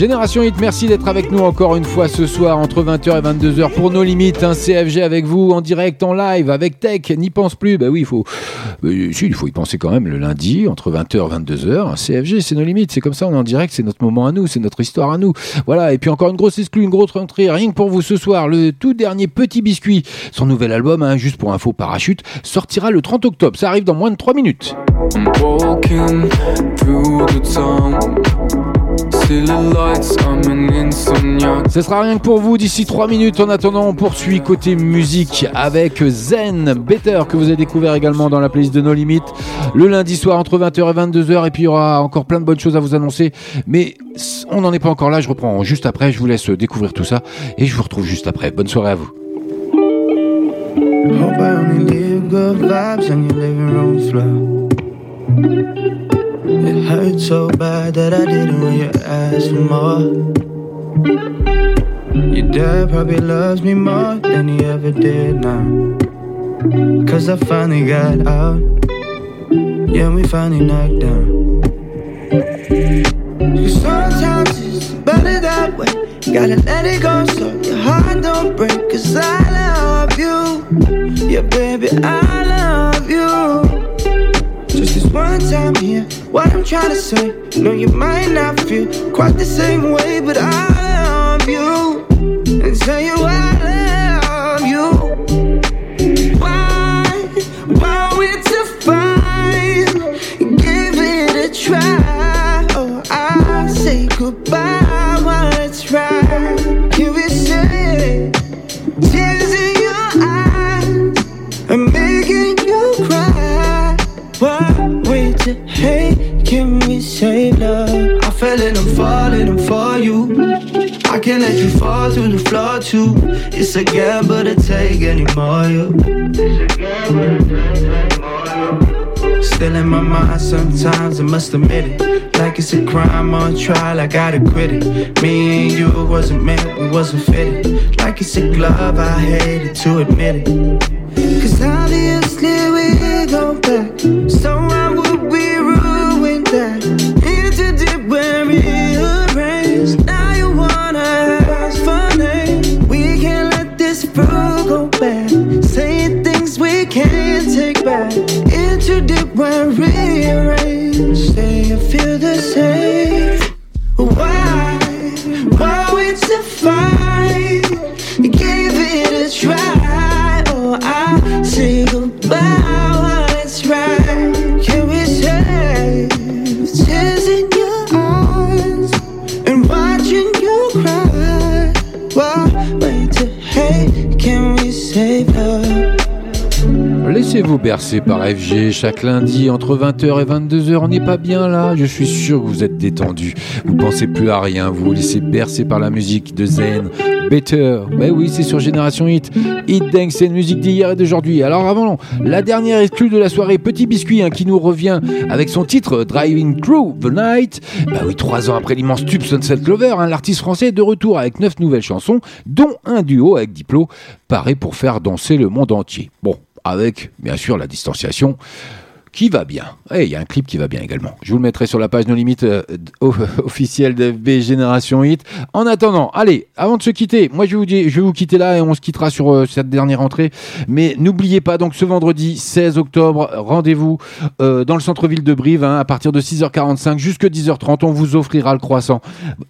Génération Hit, merci d'être avec nous encore une fois ce soir entre 20h et 22h pour nos limites. Un CFG avec vous en direct, en live, avec Tech. N'y pense plus. Bah oui, il faut, si, il faut y penser quand même le lundi entre 20h et 22h. Un CFG, c'est nos limites. C'est comme ça, on est en direct. C'est notre moment à nous. C'est notre histoire à nous. Voilà. Et puis encore une grosse exclue, une grosse rentrée. Rien que pour vous ce soir, le tout dernier Petit Biscuit. Son nouvel album, hein, juste pour info parachute, sortira le 30 octobre. Ça arrive dans moins de 3 minutes. I'm Ce sera rien que pour vous d'ici 3 minutes. En attendant, on poursuit côté musique avec Zen Better que vous avez découvert également dans la playlist de nos limites le lundi soir entre 20h et 22h. Et puis il y aura encore plein de bonnes choses à vous annoncer. Mais on n'en est pas encore là. Je reprends juste après. Je vous laisse découvrir tout ça et je vous retrouve juste après. Bonne soirée à vous. Hope I only leave good vibes on your living room floor. So bad that I didn't want you ask for more. Your dad probably loves me more than he ever did now. Cause I finally got out. Yeah, we finally knocked down. Cause sometimes it's better that way. Gotta let it go so your heart don't break. Cause I love you. Yeah, baby, I love you. One time here, what I'm trying to say. No, you might not feel quite the same way, but I love you. And tell you I fall to the floor too. It's a gamble to take anymore. You. Still in my mind sometimes, I must admit it. Like it's a crime on trial, I gotta quit it. Me and you wasn't meant, we wasn't fitted. Like it's a glove, I hated to admit it. Cause obviously we go back. Bercer par FG chaque lundi entre 20h et 22h. On n'est pas bien là. Je suis sûr que vous êtes détendu. Vous pensez plus à rien. Vous vous laissez bercer par la musique de Zen. Better. Ben oui, c'est sur Génération Hit. Hit Dance, c'est une musique d'hier et d'aujourd'hui. Alors avant, la dernière exclue de la soirée, Petit Biscuit, hein, qui nous revient avec son titre Driving Through the Night. Ben oui, trois ans après l'immense tube Sunset Clover, hein, l'artiste français est de retour avec neuf nouvelles chansons, dont un duo avec Diplo, paré pour faire danser le monde entier. Bon, avec bien sûr la distanciation qui va bien. Et il y a un clip qui va bien également. Je vous le mettrai sur la page No Limites euh, *laughs* officielle de B Génération Hit. En attendant, allez, avant de se quitter, moi je vous, dire, je vais vous quitter là et on se quittera sur euh, cette dernière entrée. Mais n'oubliez pas, donc ce vendredi 16 octobre, rendez-vous euh, dans le centre-ville de Brive hein, à partir de 6h45 jusqu'à 10h30. On vous offrira le croissant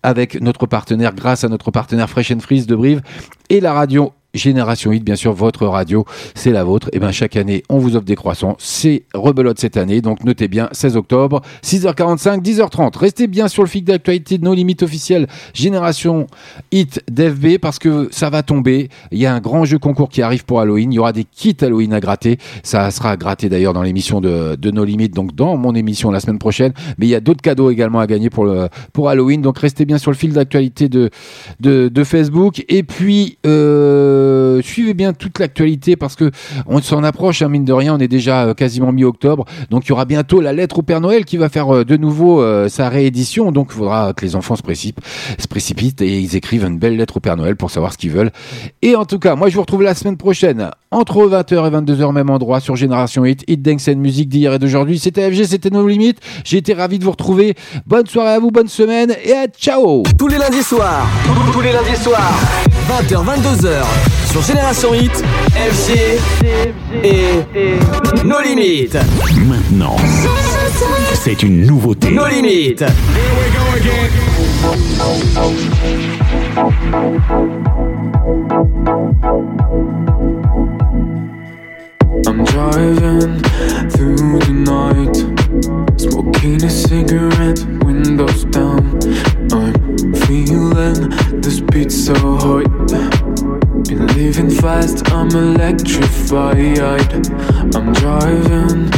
avec notre partenaire, grâce à notre partenaire Fresh and Freeze de Brive et la radio Génération 8, bien sûr, votre radio, c'est la vôtre. Et bien, chaque année, on vous offre des croissants. C'est rebelote cette année. Donc, notez bien, 16 octobre, 6h45, 10h30. Restez bien sur le fil d'actualité de nos limites officielles Génération Hit d'FB parce que ça va tomber. Il y a un grand jeu concours qui arrive pour Halloween. Il y aura des kits Halloween à gratter. Ça sera gratté d'ailleurs dans l'émission de, de nos limites, donc dans mon émission la semaine prochaine. Mais il y a d'autres cadeaux également à gagner pour, pour Halloween. Donc, restez bien sur le fil d'actualité de, de, de, Facebook. Et puis, euh, euh, suivez bien toute l'actualité parce que on s'en approche, hein, mine de rien, on est déjà euh, quasiment mi-octobre, donc il y aura bientôt la lettre au Père Noël qui va faire euh, de nouveau sa réédition, donc il faudra que les enfants se précipitent, et ils écrivent une belle lettre au Père Noël pour savoir ce qu'ils veulent. Et en tout cas, moi je vous retrouve la semaine prochaine entre 20h et 22h même endroit sur Génération Hit, Hit Dance musique d'hier et d'aujourd'hui. C'était FG, c'était nos limites. J'ai été ravi de vous retrouver. Bonne soirée à vous, bonne semaine et à ciao. Tous les lundis soirs, tous les lundis soirs, 20h 22h sur Génération Hit, FG et nos limites. Maintenant, c'est une nouveauté. Nos limites. I'm driving through the night, smoking a cigarette, windows down. I'm feeling this beat so hot. Been living fast, I'm electrified. I'm driving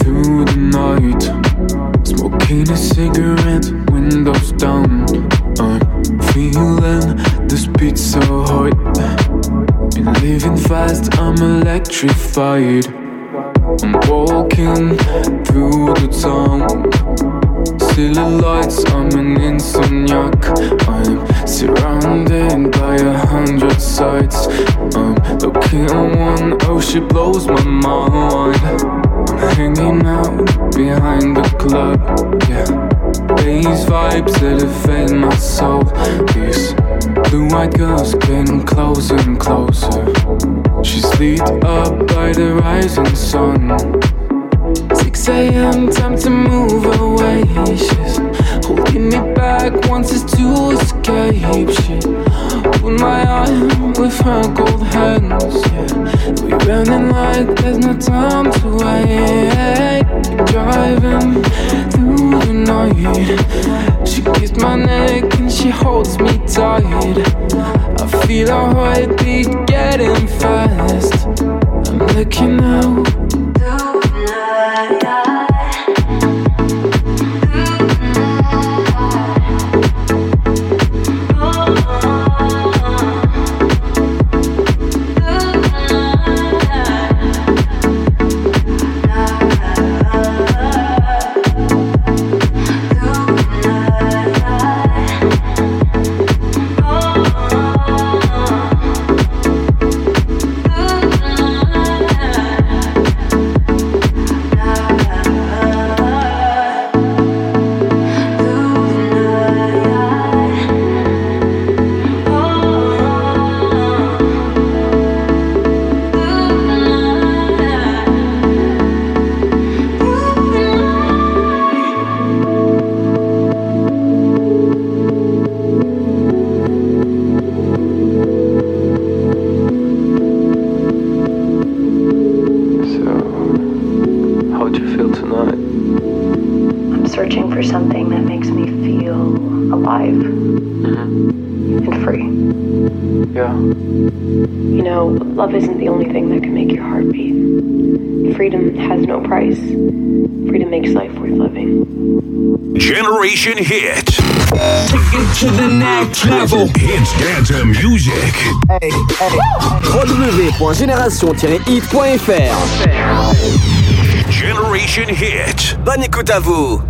through the night, smoking a cigarette, windows down. I'm feeling this beat so hot. Been living fast, I'm electrified. I'm walking through the town. City lights, I'm an insomniac. I'm surrounded by a hundred sights. I'm looking at one, oh, she blows my mind. I'm hanging out behind the club, yeah. These vibes that elevate my soul. These blue-eyed girls getting closer and closer. She's lit up by the rising sun. 6 a.m. time to move away. She's holding me back, wants us to escape. She hold my arm with her gold hands. Yeah, we running like there's no time to wait. Driving through the night. She kissed my neck and she holds me tight. I feel her heartbeat getting fast. I'm looking out. Has no price. Freedom makes life worth living. Generation Hit. Take it to the next level. Hits dance music. www.génération-hit.fr Generation Hit. Bonne écoute à vous.